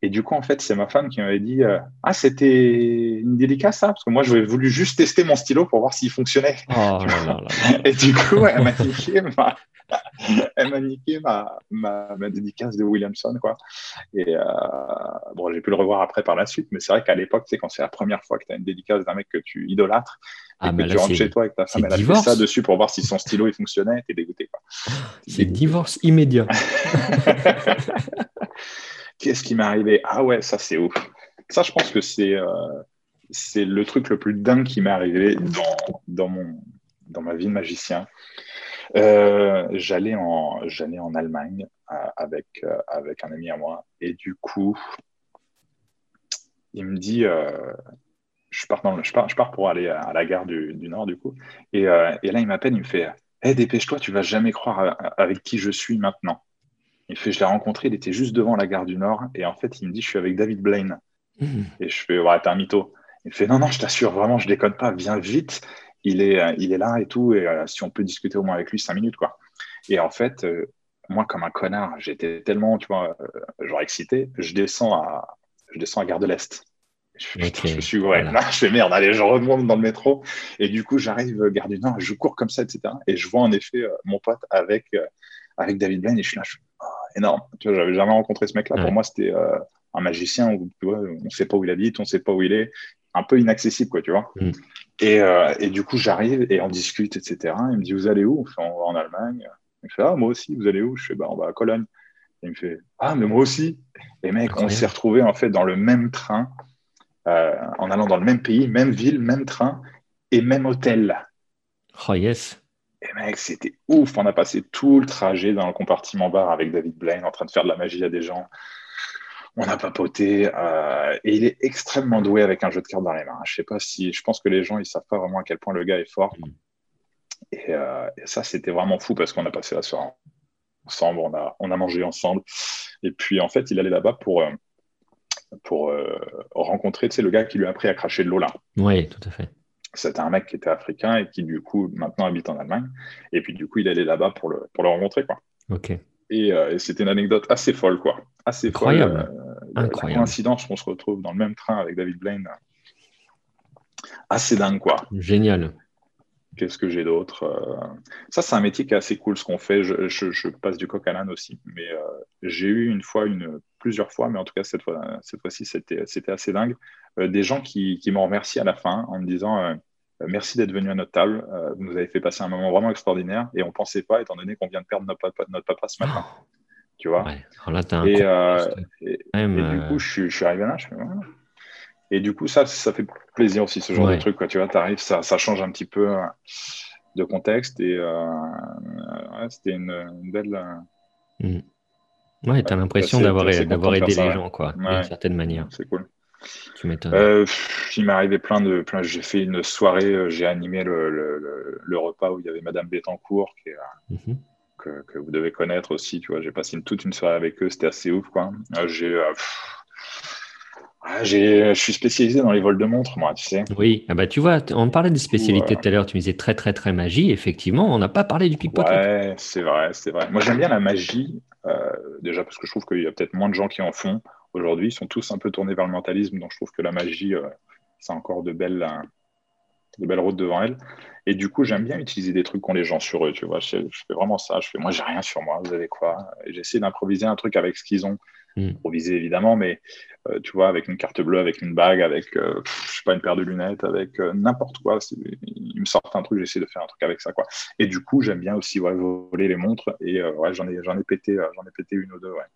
Et du coup, en fait, c'est ma femme qui m'avait dit euh, Ah, c'était une dédicace, ça? Parce que moi, j'avais voulu juste tester mon stylo pour voir s'il fonctionnait. Oh *laughs* et du coup, elle m'a niqué, ma, *laughs* elle m'a niqué ma, ma, dédicace de Williamson. Quoi. Et euh, bon, j'ai pu le revoir après par la suite, mais c'est vrai qu'à l'époque, c'est quand c'est la première fois que tu as une dédicace d'un mec que tu idolâtres, et ah, que tu rentres chez toi avec ta femme, elle a fait ça dessus pour voir si son stylo il fonctionnait, t'es dégoûté. C'est divorce immédiat. *laughs* Qu'est-ce qui m'est arrivé? Ah ouais, ça c'est ouf. Ça, je pense que c'est euh, c'est le truc le plus dingue qui m'est arrivé dans, dans, mon, dans ma vie de magicien. Euh, j'allais en en Allemagne euh, avec avec un ami à moi et du coup il me dit je pars je pars je pars pour aller à la gare du, Nord du coup et, et là il m'appelle il me fait hey, dépêche-toi tu vas jamais croire avec qui je suis maintenant il fait, je l'ai rencontré, il était juste devant la gare du Nord. Et en fait, il me dit, je suis avec David Blaine. Hmm. Et je fais, ouais, t'es un mytho. Il fait, non, non, je t'assure, vraiment, je déconne pas, viens vite. Il est, euh, il est là et tout. Et euh, si on peut discuter au moins avec lui, cinq minutes, quoi. Et en fait, euh, moi, comme un connard, j'étais tellement, tu vois, genre excité, je descends à, je descends à Gare de l'Est. Je, je, suis ouais, là, je fais merde, allez, je remonte dans le métro. Et du coup, j'arrive Gare du Nord, je cours comme ça, etc. Et je vois en effet mon pote avec, avec David Blaine et je suis là, je énorme. Tu vois, j'avais jamais rencontré ce mec-là. Pour moi, c'était euh, un magicien où on ne sait pas où il habite, on ne sait pas où il est, un peu inaccessible, quoi, tu vois. Mm. Et, euh, et, du coup, j'arrive et on discute, etc. Il me dit, vous allez où? On va en Allemagne. Il me fait, ah, moi aussi, vous allez où? Je fais, bah, on va à Cologne. il me fait, ah, mais moi aussi. Et mec, on s'est retrouvés en fait dans le même train, euh, en allant dans le même pays, même ville, même train et même hôtel. Oh yes. Et mec, c'était ouf. On a passé tout le trajet dans le compartiment bar avec David Blaine en train de faire de la magie à des gens. On a papoté. Euh, et il est extrêmement doué avec un jeu de cartes dans les mains. Je sais pas si. Je pense que les gens, ils savent pas vraiment à quel point le gars est fort. Mm. Euh, et, ça, c'était vraiment fou parce qu'on a passé la soirée ensemble. On a, on a mangé ensemble. Et puis, en fait, il allait là-bas pour. Euh, pour rencontrer le gars qui lui a appris à cracher de l'eau là. Oui, tout à fait c'était un mec qui était africain et qui du coup maintenant habite en Allemagne. Et puis du coup, il allait là-bas pour le, pour le rencontrer. Quoi. Ok. Et, euh, c'était une anecdote assez folle, quoi. Assez Incroyable. folle. Euh, Incroyable. coïncidence qu'on se retrouve dans le même train avec David Blaine. Assez dingue, quoi. Génial. Qu'est-ce que j'ai d'autre euh, Ça, c'est un métier qui est assez cool ce qu'on fait. Je, je, passe du coq à l'âne aussi. Mais j'ai eu une fois, une, plusieurs fois, mais en tout cas, cette fois-ci, cette fois c'était, assez dingue. des gens qui, qui m'ont remercié à la fin en me disant euh, merci d'être venu à notre table. Euh, vous nous avez fait passer un moment vraiment extraordinaire et on ne pensait pas, étant donné qu'on vient de perdre notre papa, notre papa ce matin. *gasps* Tu vois? Et, euh, du coup, je, suis arrivé là. Je Et du coup, ça, ça fait plaisir aussi, ce genre de truc. Quoi. Tu vois, tu arrives, ça, ça, change un petit peu de contexte et c'était une, belle. Mmh. Ouais, tu as l'impression d'avoir aidé les gens, quoi, d'une certaine manière. C'est cool. Tu m'étonnes. Euh, il m'est arrivé plein de. Plein, j'ai fait une soirée, euh, j'ai animé le, le, repas où il y avait Madame Bettencourt, qui mhm. que, que, vous devez connaître aussi. Tu vois, j'ai passé une, toute une soirée avec eux, c'était assez ouf. Quoi. Euh, j'ai. je suis spécialisé dans les vols de montres, moi, tu sais. Oui, ah bah, tu vois, on parlait des spécialités tout à l'heure, tu me disais très, très, très magie. Effectivement, on n'a pas parlé du pickpocket. Ouais, c'est vrai, c'est vrai. Moi, j'aime bien la magie, déjà parce que je trouve qu'il y a peut-être moins de gens qui en font aujourd'hui. Ils sont tous un peu tournés vers le mentalisme, donc je trouve que la magie, euh, c'est encore de belles, euh, de belles routes devant elle. Et du coup, j'aime bien utiliser des trucs qu'ont les gens sur eux, tu vois. Je, fais vraiment ça. Je fais, moi, j'ai rien sur moi, vous avez quoi? J'essaie d'improviser un truc avec ce qu'ils ont. Hmm. Improviser, évidemment, mais euh, tu vois, avec une carte bleue, avec une bague, avec, je sais pas, une paire de lunettes, avec n'importe quoi. Ils me sortent un truc, j'essaie de faire un truc avec ça, quoi. Et du coup, j'aime bien aussi voler les montres. Et ouais, j'en ai, j'en ai pété, j'en ai pété une ou deux, ouais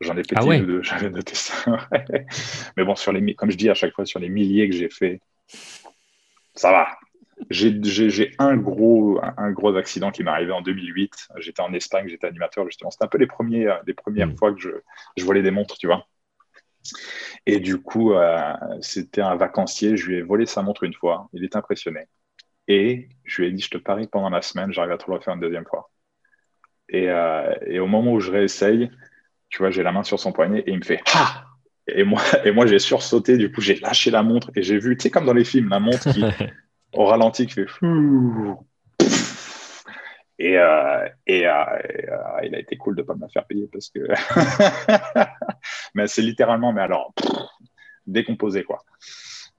J'en ai pété ah deux, *laughs* j'avais noté ça. *laughs* Mais bon, sur les, comme je dis à chaque fois, sur les milliers que j'ai fait, ça va. J'ai un gros, un gros accident qui m'est arrivé en 2008. J'étais en Espagne, j'étais animateur justement. C'était un peu les, premiers, euh, les premières hmm. fois que je, je volais des montres, tu vois. Et du coup, euh, c'était un vacancier. Je lui ai volé sa montre une fois. Il est impressionné. Et je lui ai dit, je te parie pendant la semaine, j'arrive à te le refaire une deuxième fois. Et, euh, et, au moment où je réessaye, tu vois, j'ai la main sur son poignet et il me fait Ah Et moi, *laughs* et moi j'ai sursauté, du coup, j'ai lâché la montre et j'ai vu, tu sais, comme dans les films, la montre qui, *laughs* au ralenti, qui fait et, euh, et, euh, il a été cool de ne pas me la faire payer parce que. *laughs* mais c'est littéralement, mais alors, décomposé, quoi.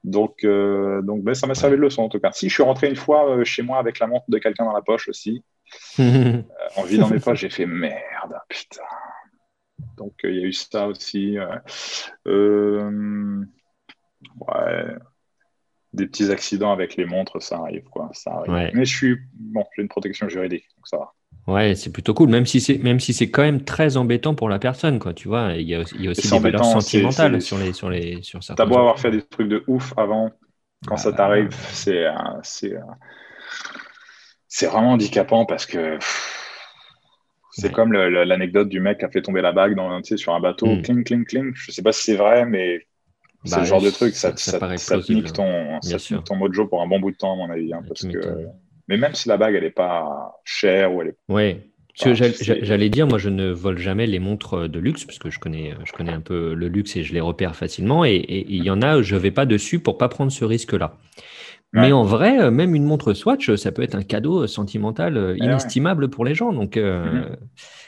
Donc, euh, donc ben, ça m'a servi de leçon en tout cas. Si je suis rentré une fois chez moi avec la montre de quelqu'un dans la poche aussi, *laughs* en vidant mes poches, j'ai fait merde, putain. Donc il y a eu ça aussi. ouais des petits accidents avec les montres, ça arrive, quoi. Ça arrive. Mais je suis bon, j'ai une protection juridique, donc ça va. Ouais, c'est plutôt cool, même si c'est même si c'est quand même très embêtant pour la personne, quoi. Tu vois, il y a, aussi des valeurs sentimentales sur les sur les sur certains. T'as beau avoir fait des trucs de ouf avant, quand ça bah, t'arrive, c'est c'est c'est vraiment handicapant parce que c'est comme l'anecdote du mec qui a fait tomber la bague dans, sur un bateau, mm. cling, cling, cling. Je sais pas si c'est vrai, mais c'est le bah, genre de truc, ça, ça, ça, te nique ton, ton mojo pour un bon bout de temps, à mon avis. Hein, parce que... Mais même si la bague, elle n'est pas chère ou elle est. Oui. J'allais dire, moi, je ne vole jamais les montres de luxe, parce que je connais, je connais un peu le luxe et je les repère facilement. Et il y en a, je ne vais pas dessus pour pas prendre ce risque-là. Mais en vrai, euh, même une montre Swatch, ça peut être un cadeau sentimental euh, inestimable pour les gens. Donc, euh, mm-hmm.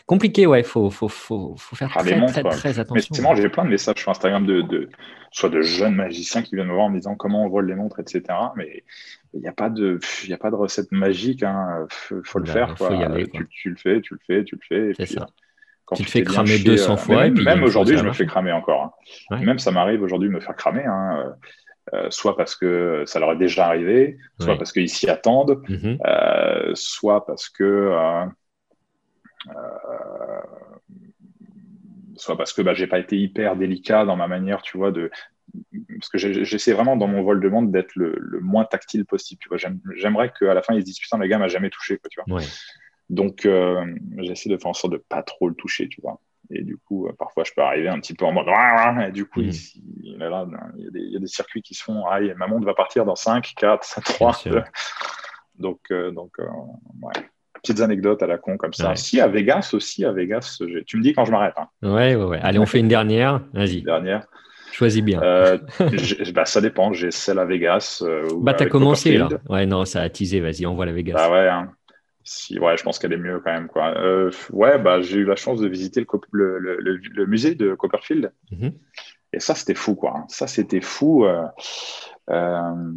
Compliqué, ouais, il faut, faut, faut, faut, faire ah, très, très, très, attention. Mais j'ai plein de messages sur Instagram de, de, soit de jeunes magiciens qui viennent me voir en me disant comment on vole les montres, etc. Mais il n'y a, pas de, y a pas de recette magique. Il hein. faut, le bah, faire. Quoi. Tu, le fais, tu le fais, tu le fais. Et puis, ça. Quand tu te fais cramer 200 fois. Même, même aujourd'hui, je me fais cramer encore. Hein. Même ça m'arrive aujourd'hui de me faire cramer. Hein. Euh, soit parce que ça leur est déjà arrivé, soit parce qu'ils s'y attendent, mhm. euh, soit parce que euh, soit parce que bah, j'ai pas été hyper délicat dans ma manière, tu vois, de parce que j'essaie vraiment dans mon vol de monde d'être le, moins tactile possible. Tu vois, j'aimerais qu'à la fin ils se disent putain le gars m'a jamais touché, quoi, tu vois. Donc j'essaie de faire en sorte de pas trop le toucher, tu vois. Et du coup, euh, parfois, je peux arriver un petit peu en mode. Et du coup, mm. il, y a des, circuits qui se font. Ah, ma montre va partir dans 5, 4, 3. Donc, euh, donc euh, ouais. Petites anecdotes à la con comme ça. Si, à Vegas aussi, à Vegas, tu me dis quand je m'arrête. Hein. Ouais, ouais, ouais. Allez, on fait une dernière. Vas-y. Dernière. Choisis bien. *laughs* bah, ça dépend. J'ai celle à Vegas. bah, t'as commencé là. Ouais, non, ça a teasé. Vas-y, on voit la Vegas. Bah ouais. Hein. Si, ouais, je pense qu'elle est mieux quand même. Quoi. Euh, ouais, bah, j'ai eu la chance de visiter le, le, le, musée de Copperfield. Mhm. Et ça, c'était fou. Quoi. Ça, c'était fou. Euh, euh,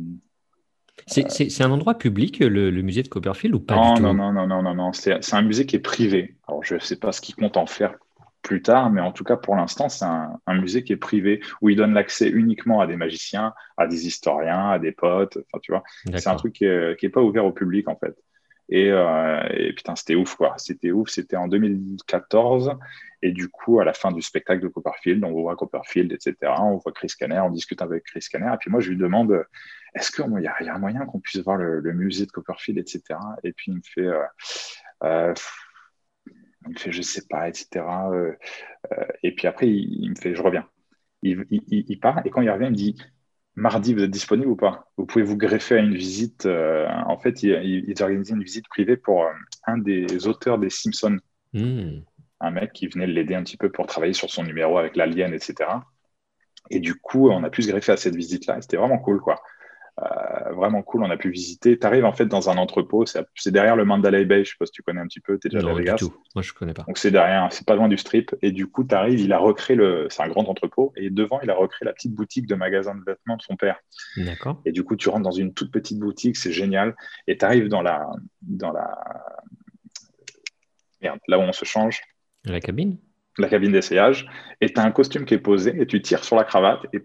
c'est un endroit public, le, musée de Copperfield, ou pas non, du tout Non, non, non, non, non. C'est un musée qui est privé. Alors, je ne sais pas ce qu'il compte en faire plus tard, mais en tout cas, pour l'instant, c'est un, un, musée qui est privé, où il donne l'accès uniquement à des magiciens, à des historiens, à des potes. Enfin, tu vois, c'est un truc qui n'est pas ouvert au public, en fait. Euh, et, putain, c'était ouf, quoi. C'était ouf. C'était en 2014. Et du coup, à la fin du spectacle de Copperfield, on voit Copperfield, etc. On voit Chris Canner, on discute avec Chris Canner. Et puis moi, je lui demande est-ce qu'il y, a un moyen qu'on puisse voir le, musée de Copperfield, etc. Et puis il me fait euh, euh, il me fait je sais pas, etc. et puis après, il, me fait je reviens. Il, il, part et quand il revient, il me dit mardi, vous êtes disponible ou pas? Vous pouvez vous greffer à une visite. Euh, en fait, ils, organisaient une visite privée pour euh, un des auteurs des Simpsons. Hmm. Un mec qui venait l'aider un petit peu pour travailler sur son numéro avec l'alien, etc. Et du coup, on a pu se greffer à cette visite-là. C'était vraiment cool, quoi. Vraiment cool, on a pu visiter. Tu arrives en fait dans un entrepôt, c'est derrière le Mandalay Bay, je sais pas si tu connais un petit peu, tu es déjà à Vegas. tout. Moi je connais pas. Donc c'est derrière, c'est pas loin du strip. Et du coup, tu arrives, il a recréé le. C'est un grand entrepôt, et devant, il a recréé la petite boutique de magasin de vêtements de son père. D'accord. Et du coup, tu rentres dans une toute petite boutique, c'est génial. Et tu arrives dans la. Dans la... Merde, là où on se change. La cabine La cabine d'essayage. Et tu as un costume qui est posé, et tu tires sur la cravate, et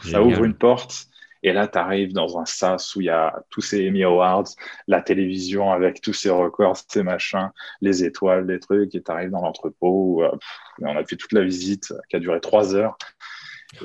ça ouvre une porte Et là, tu arrives dans un sas où il y a tous ces Emmy Awards, la télévision avec tous ces records, ces machins, les étoiles, les trucs, et tu arrives dans l'entrepôt où euh, on a fait toute la visite qui a duré trois heures.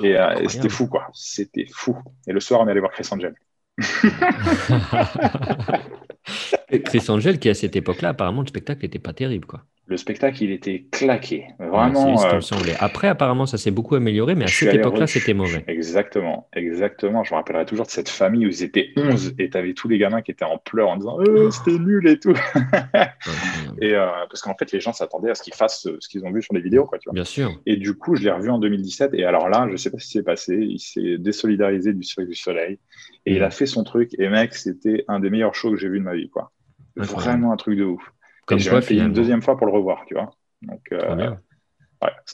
Et, et c'était fou, quoi. C'était fou. Et le soir, on est allé voir Chris Angel. *laughs* Chris Angel, qui à cette époque-là, apparemment, le spectacle n'était pas terrible. quoi. Le spectacle, il était claqué. Vraiment. Euh, Après, apparemment, ça s'est beaucoup amélioré, mais à cette époque-là, c'était mauvais. Exactement, exactement. Je me rappellerai toujours de cette famille où ils étaient 11 et tu avais tous les gamins qui étaient en pleurs en disant oh, c'était nul et tout. *laughs* et euh, parce qu'en fait, les gens s'attendaient à ce qu'ils fassent ce qu'ils ont vu sur les vidéos. Quoi, tu vois. Bien sûr. Et du coup, je l'ai revu en 2017. Et alors là, je sais pas ce qui s'est passé. Il s'est désolidarisé du Cirque du Soleil et il a mm. fait son truc. Et mec, c'était un des meilleurs shows que j'ai vu de ma vie. quoi. Vraiment un truc de ouf. Comme j'ai fait une deuxième fois pour le revoir, tu vois. Donc, euh,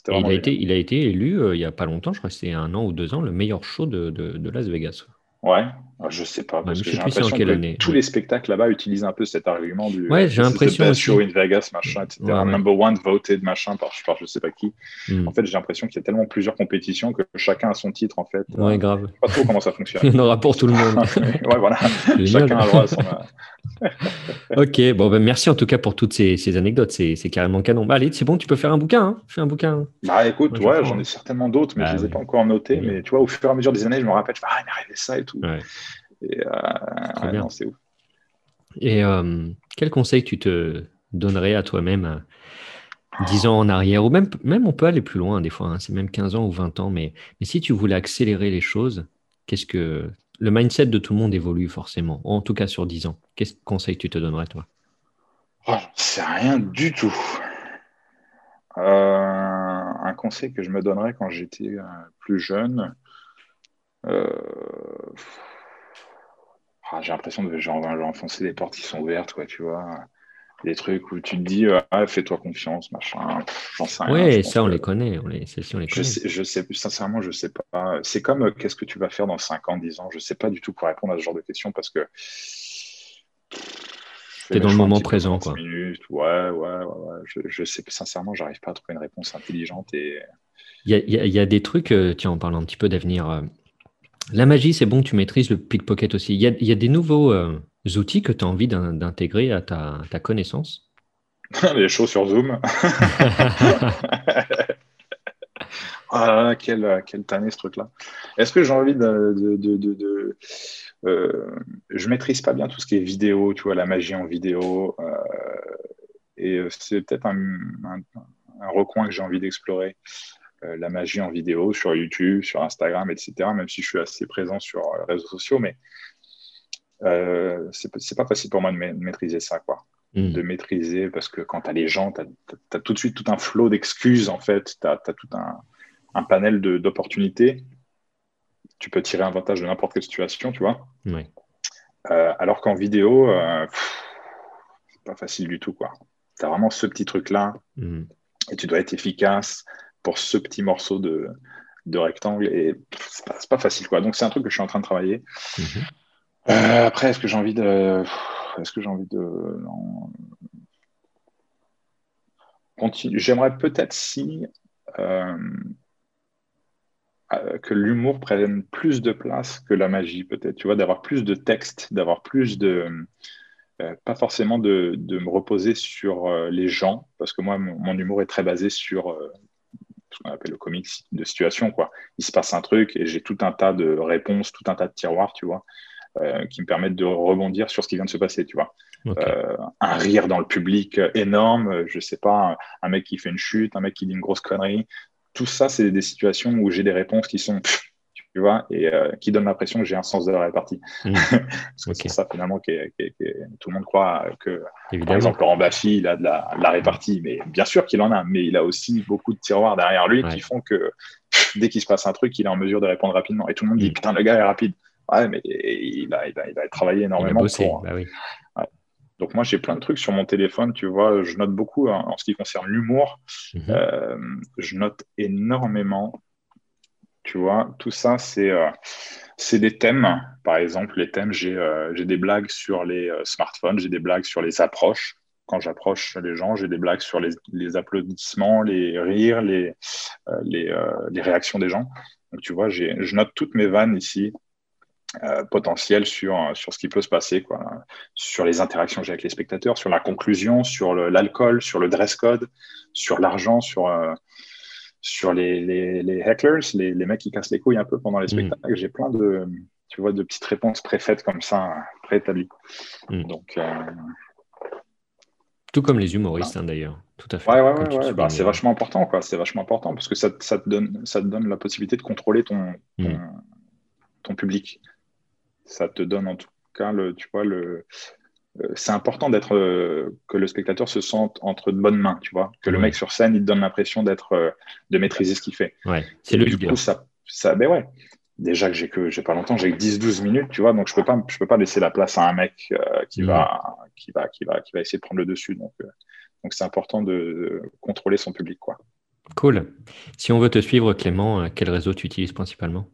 il, a été, il a été élu euh, il n'y a pas longtemps, je crois que c'était un an ou deux ans, le meilleur show de, de, de Las Vegas. Ouais, je sais pas, parce que j'ai l'impression que année. tous les spectacles là-bas utilisent un peu cet argument du ouais, j'ai l'impression show in Vegas, machin, etc. Number one voted, machin, par, par je sais pas qui. Hmm. En fait, j'ai l'impression qu'il y a tellement plusieurs compétitions que chacun a son titre, en fait. Ouais, grave. Je sais pas trop comment ça fonctionne. *laughs* Il y en aura pour tout le monde. *laughs* ouais, voilà. *laughs* chacun a droit à son. ok, bon, ben, merci en tout cas pour toutes ces, ces anecdotes, c'est carrément canon. Bah, allez, c'est bon, tu peux faire un bouquin, hein Fais un bouquin. Bah écoute, ouais, j'en ai certainement d'autres, mais bah je les ai pas encore notés. Mais tu vois, au fur et à mesure des années, je me rappelle, je fais, ah, il m'est arrivé ça et tout. Et euh, c'est ouf. Et euh, quel conseil tu te donnerais à toi-même 10 ans en arrière, ou même, même on peut aller plus loin des fois, hein, c'est même 15 ans ou 20 ans, mais, mais si tu voulais accélérer les choses, qu'est-ce que le mindset de tout le monde évolue forcément, en tout cas sur 10 ans. Quel conseil tu te donnerais toi? Oh, C'est rien du tout. Euh, un conseil que je me donnerais quand j'étais plus jeune, ah, j'ai l'impression de genre, enfoncer des portes qui sont ouvertes, quoi, tu vois. Des trucs où tu te dis, euh, ah, fais-toi confiance, machin. J'en sais rien. Oui, ça, on les connaît. On les, on les connaît. Je sais, je sais, sincèrement, je sais pas. C'est comme, euh, qu'est-ce que tu vas faire dans 5 ans, 10 ans? Je sais pas du tout pour répondre à ce genre de questions parce que. Tu es dans le moment présent, quoi. Minutes. Ouais, ouais, ouais, Je, je sais, sincèrement, j'arrive pas à trouver une réponse intelligente et. Il y a, y a, des trucs, euh, tiens, on parle un petit peu d'avenir la magie, c'est bon, tu maîtrises le pickpocket aussi. Il y a, des nouveaux euh, outils que tu as envie d'intégrer à ta, connaissance? *laughs* Les shows sur Zoom. *laughs* ah, quel, quel tanné ce truc-là. Est-ce que j'ai envie de. de, euh, je maîtrise pas bien tout ce qui est vidéo, tu vois, la magie en vidéo. Euh, et c'est peut-être un, un, recoin que j'ai envie d'explorer. Euh, la magie en vidéo sur YouTube, sur Instagram, etc. Même si je suis assez présent sur les euh, réseaux sociaux, mais euh, c'est pas facile pour moi de, maîtriser ça, quoi. Hmm. De maîtriser, parce que quand tu as les gens, tu as, tout de suite tout un flot d'excuses, en fait. Tu as, tout un, panel d'opportunités. Tu peux tirer avantage de n'importe quelle situation, tu vois. alors qu'en vidéo, c'est pas facile du tout, quoi. Tu as vraiment ce petit truc-là. Hmm. Et tu dois être efficace pour ce petit morceau de, rectangle et c'est pas, pas, facile quoi. Donc c'est un truc que je suis en train de travailler. Mhm. Euh, après, est-ce que j'ai envie de, est-ce que j'ai envie de, J'aimerais peut-être si euh, euh, que l'humour prenne plus de place que la magie, peut-être. Tu vois, d'avoir plus de texte, d'avoir plus de pas forcément de, me reposer sur les gens, parce que moi, mon, humour est très basé sur ce qu'on appelle le comics de situation. Quoi. Il se passe un truc et j'ai tout un tas de réponses, tout un tas de tiroirs, tu vois, euh, qui me permettent de rebondir sur ce qui vient de se passer, tu vois. Euh, un rire dans le public énorme, je sais pas, un mec qui fait une chute, un mec qui dit une grosse connerie. Tout ça, c'est des situations où j'ai des réponses qui sont tu vois, et euh, qui donne l'impression que j'ai un sens de la répartie. Mmh. *laughs* c'est ça finalement que tout le monde croit que, par exemple, Laurent Baffy, il a de la, répartie, mais bien sûr qu'il en a, mais il a aussi beaucoup de tiroirs derrière lui qui font que *laughs* dès qu'il se passe un truc, il est en mesure de répondre rapidement. Et tout le monde dit, mmh. putain, le gars est rapide. Ouais, mais il a, il a, travaillé énormément. Bah Donc moi, j'ai plein de trucs sur mon téléphone, tu vois, je note beaucoup en, ce qui concerne l'humour. Mmh. Euh, je note énormément tu vois, tout ça, c'est euh, des thèmes. Par exemple, les thèmes, j'ai euh, des blagues sur les euh, smartphones, j'ai des blagues sur les approches. Quand j'approche les gens, j'ai des blagues sur les, applaudissements, les rires, les, les, les, réactions des gens. Donc, tu vois, je note toutes mes vannes ici. potentiel sur, sur ce qui peut se passer, quoi. sur les interactions que j'ai avec les spectateurs, sur la conclusion, sur l'alcool, sur le dress code, sur l'argent, sur, sur les, les, les hecklers, les, les, mecs qui cassent les couilles un peu pendant les mm. spectacles. J'ai plein de, tu vois, de petites réponses préfaites comme ça, préétablies. Mm. Donc, tout comme les humoristes, hein, d'ailleurs. Tout à fait. Ouais, ouais, ouais, bah, c'est vachement important, quoi. C'est vachement important parce que ça, ça, te donne, ça te donne la possibilité de contrôler ton, ton, hmm. public. Ça te donne en tout cas, le, tu vois, le. Euh, c'est important d'être euh, que le spectateur se sente entre de bonnes mains, tu vois, que le mec sur scène il te donne l'impression d'être euh, de maîtriser ce qu'il fait. Ouais, c'est le du coup ça, ça ben ouais, déjà que j'ai que j'ai pas longtemps, j'ai que 10-12 minutes, tu vois, donc je peux pas je peux pas laisser la place à un mec euh, qui va qui va qui va qui va essayer de prendre le dessus. Donc donc c'est important de, contrôler son public, quoi. Cool. Si on veut te suivre, Clément, quel réseau tu utilises principalement?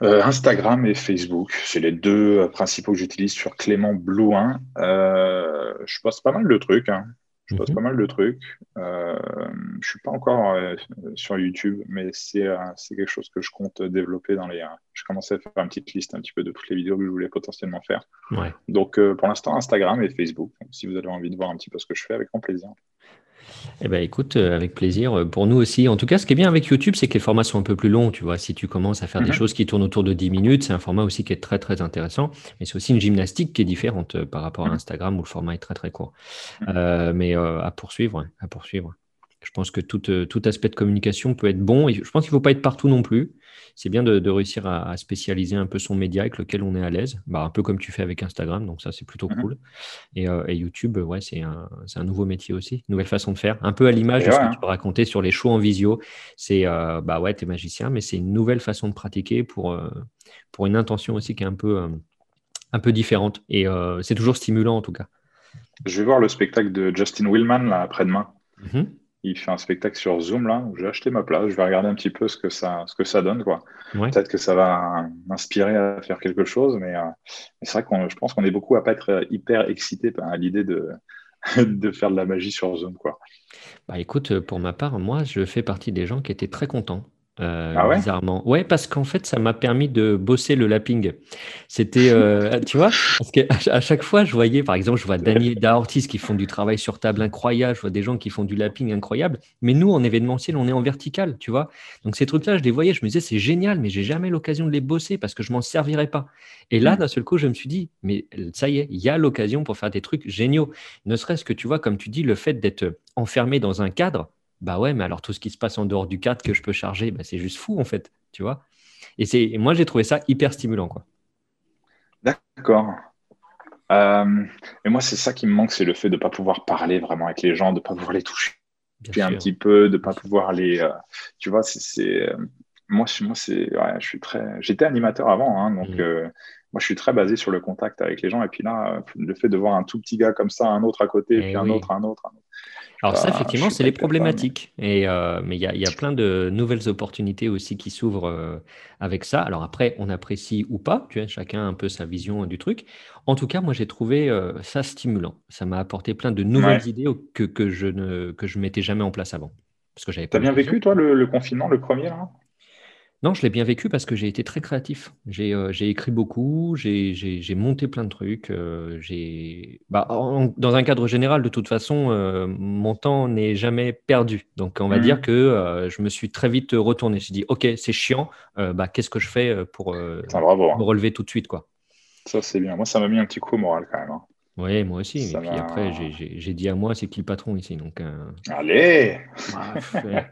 Instagram et Facebook, c'est les deux principaux que j'utilise sur Clément Blouin. je poste pas mal de trucs. Hein. Je poste mhm. pas mal de trucs. Euh, je suis pas encore euh, sur YouTube, mais euh, c'est quelque chose que je compte développer dans les. je commençais à faire une petite liste un petit peu de toutes les vidéos que je voulais potentiellement faire. Donc pour l'instant Instagram et Facebook. si vous avez envie de voir un petit peu ce que je fais, avec grand plaisir. Eh ben, écoute, euh, avec plaisir. Euh, pour nous aussi. En tout cas, ce qui est bien avec YouTube, c'est que les formats sont un peu plus longs. Tu vois, si tu commences à faire des mhm. choses qui tournent autour de 10 minutes, c'est un format aussi qui est très, très intéressant. Mais c'est aussi une gymnastique qui est différente euh, par rapport à mhm. Instagram où le format est très, très court. Mhm. mais à poursuivre, à poursuivre. Je pense que tout, tout aspect de communication peut être bon. Et je pense qu'il ne faut pas être partout non plus c'est bien de, réussir à, spécialiser un peu son média avec lequel on est à l'aise, bah, un peu comme tu fais avec Instagram, donc ça c'est plutôt mmh cool. Euh, et, YouTube, ouais, c'est un, un, nouveau métier aussi, nouvelle façon de faire, un peu à l'image de ce que tu peux raconter sur les shows en visio. C'est, euh, bah ouais, tu es magicien, mais c'est une nouvelle façon de pratiquer pour, euh, pour une intention aussi qui est un peu, un peu différente. Et c'est toujours stimulant en tout cas. Je vais voir le spectacle de Justin Willman là après-demain. Mmh il fait un spectacle sur Zoom là où j'ai acheté ma place. Je vais regarder un petit peu ce que ça, ce que ça donne quoi. Peut-être que ça va m'inspirer à faire quelque chose, mais, euh, c'est vrai qu'on, je pense qu'on est beaucoup à pas être hyper excité à l'idée de, *laughs* de faire de la magie sur Zoom quoi. Bah écoute, pour ma part, moi, je fais partie des gens qui étaient très contents euh, ah ouais bizarrement. Ouais, parce qu'en fait, ça m'a permis de bosser le lapping. C'était, euh, *laughs* tu vois, parce qu'à à chaque fois, je voyais, par exemple, je vois Daniel Daortis qui font du travail sur table incroyable, je vois des gens qui font du lapping incroyable. Mais nous, en événementiel, on est en vertical, tu vois. Donc ces trucs-là, je les voyais, je me disais, c'est génial, mais j'ai jamais l'occasion de les bosser parce que je m'en servirais pas. Et là, mmh. d'un seul coup, je me suis dit, mais ça y est, il y a l'occasion pour faire des trucs géniaux. Ne serait-ce que, tu vois, comme tu dis, le fait d'être enfermé dans un cadre, bah ouais, mais alors tout ce qui se passe en dehors du cadre que je peux charger, bah c'est juste fou en fait, tu vois. Et c'est moi j'ai trouvé ça hyper stimulant quoi. D'accord. Euh, et moi c'est ça qui me manque, c'est le fait de ne pas pouvoir parler vraiment avec les gens, de ne pas pouvoir les toucher un petit peu, de ne pas pouvoir les, euh, tu vois, c'est euh, moi, moi c'est, je suis très, j'étais animateur avant, hein, donc mmh. moi je suis très basé sur le contact avec les gens et puis là le fait de voir un tout petit gars comme ça, un autre à côté, et eh puis un autre, un autre, un autre alors ça, effectivement, c'est les problématiques. Et, euh, mais il y a, y a, plein de nouvelles opportunités aussi qui s'ouvrent euh, avec ça. Alors après, on apprécie ou pas, tu vois, chacun a un peu sa vision du truc. En tout cas, moi, j'ai trouvé euh, ça stimulant. Ça m'a apporté plein de nouvelles idées que, que, je ne que je mettais jamais en place avant. Parce que j'avais. T'as bien vécu, toi, le, le, confinement, le premier là? Non, je l'ai bien vécu parce que j'ai été très créatif. J'ai euh, écrit beaucoup, j'ai monté plein de trucs. Euh, bah, dans un cadre général, de toute façon, euh, mon temps n'est jamais perdu. Donc, on va dire mmh. que je me suis très vite retourné. J'ai dit, OK, c'est chiant. bah, Qu'est-ce que je fais pour hein. me relever tout de suite quoi. Ça, c'est bien. Moi, ça m'a mis un petit coup au moral quand même. Hein. Oui, moi aussi. et puis après, j'ai dit à moi, c'est qui le patron ici. Donc, euh, Allez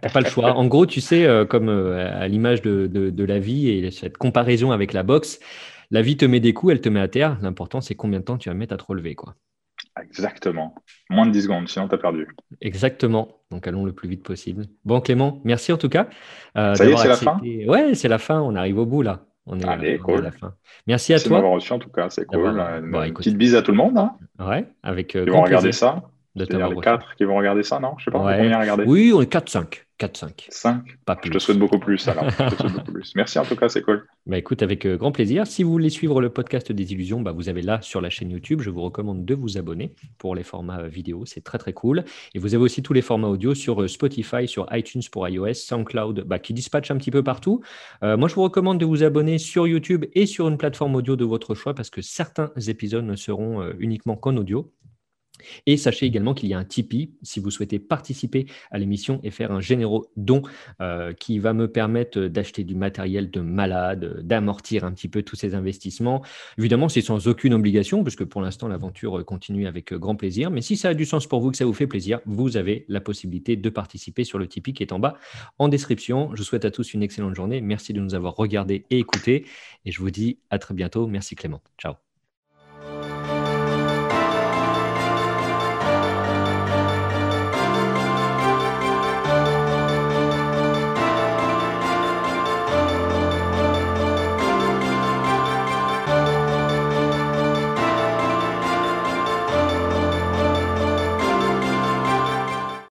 T'as pas le choix. En gros, tu sais, euh, comme euh, à l'image de, de, la vie et cette comparaison avec la boxe, la vie te met des coups, elle te met à terre. L'important, c'est combien de temps tu vas mettre à te relever. Quoi. Exactement. Moins de 10 secondes, sinon tu as perdu. Exactement. Donc allons le plus vite possible. Bon, Clément, merci en tout cas. Ça y est, c'est la fin Ouais, c'est la fin. On arrive au bout là. On est, Allez, à la fin. Merci à toi. Merci reçu en tout cas, c'est cool. Une petite bise à tout le monde. Hein. Ouais, avec. Euh, Ils vont regarder ça. C'est-à-dire les 4 qui vont regarder ça, non? Je sais pas combien regarder. Oui, on est 4-5. 4-5. 5 Pas plus. Je te souhaite beaucoup plus *laughs* alors. beaucoup plus. Merci en tout cas, c'est cool. Bah écoute, avec euh, grand plaisir. Si vous voulez suivre le podcast des illusions, bah, vous avez là sur la chaîne YouTube. Je vous recommande de vous abonner pour les formats euh, vidéo. C'est très très cool. Et vous avez aussi tous les formats audio sur euh, Spotify, sur iTunes pour iOS, SoundCloud, bah, qui dispatchent un petit peu partout. moi, je vous recommande de vous abonner sur YouTube et sur une plateforme audio de votre choix parce que certains épisodes ne seront uniquement qu'en audio. Et sachez également qu'il y a un Tipeee si vous souhaitez participer à l'émission et faire un généreux don euh, qui va me permettre d'acheter du matériel de malade, d'amortir un petit peu tous ces investissements. Évidemment, c'est sans aucune obligation, puisque pour l'instant, l'aventure continue avec grand plaisir. Mais si ça a du sens pour vous, que ça vous fait plaisir, vous avez la possibilité de participer sur le Tipeee qui est en bas en description. Je souhaite à tous une excellente journée. Merci de nous avoir regardés et écoutés. Et je vous dis à très bientôt. Merci Clément. Ciao.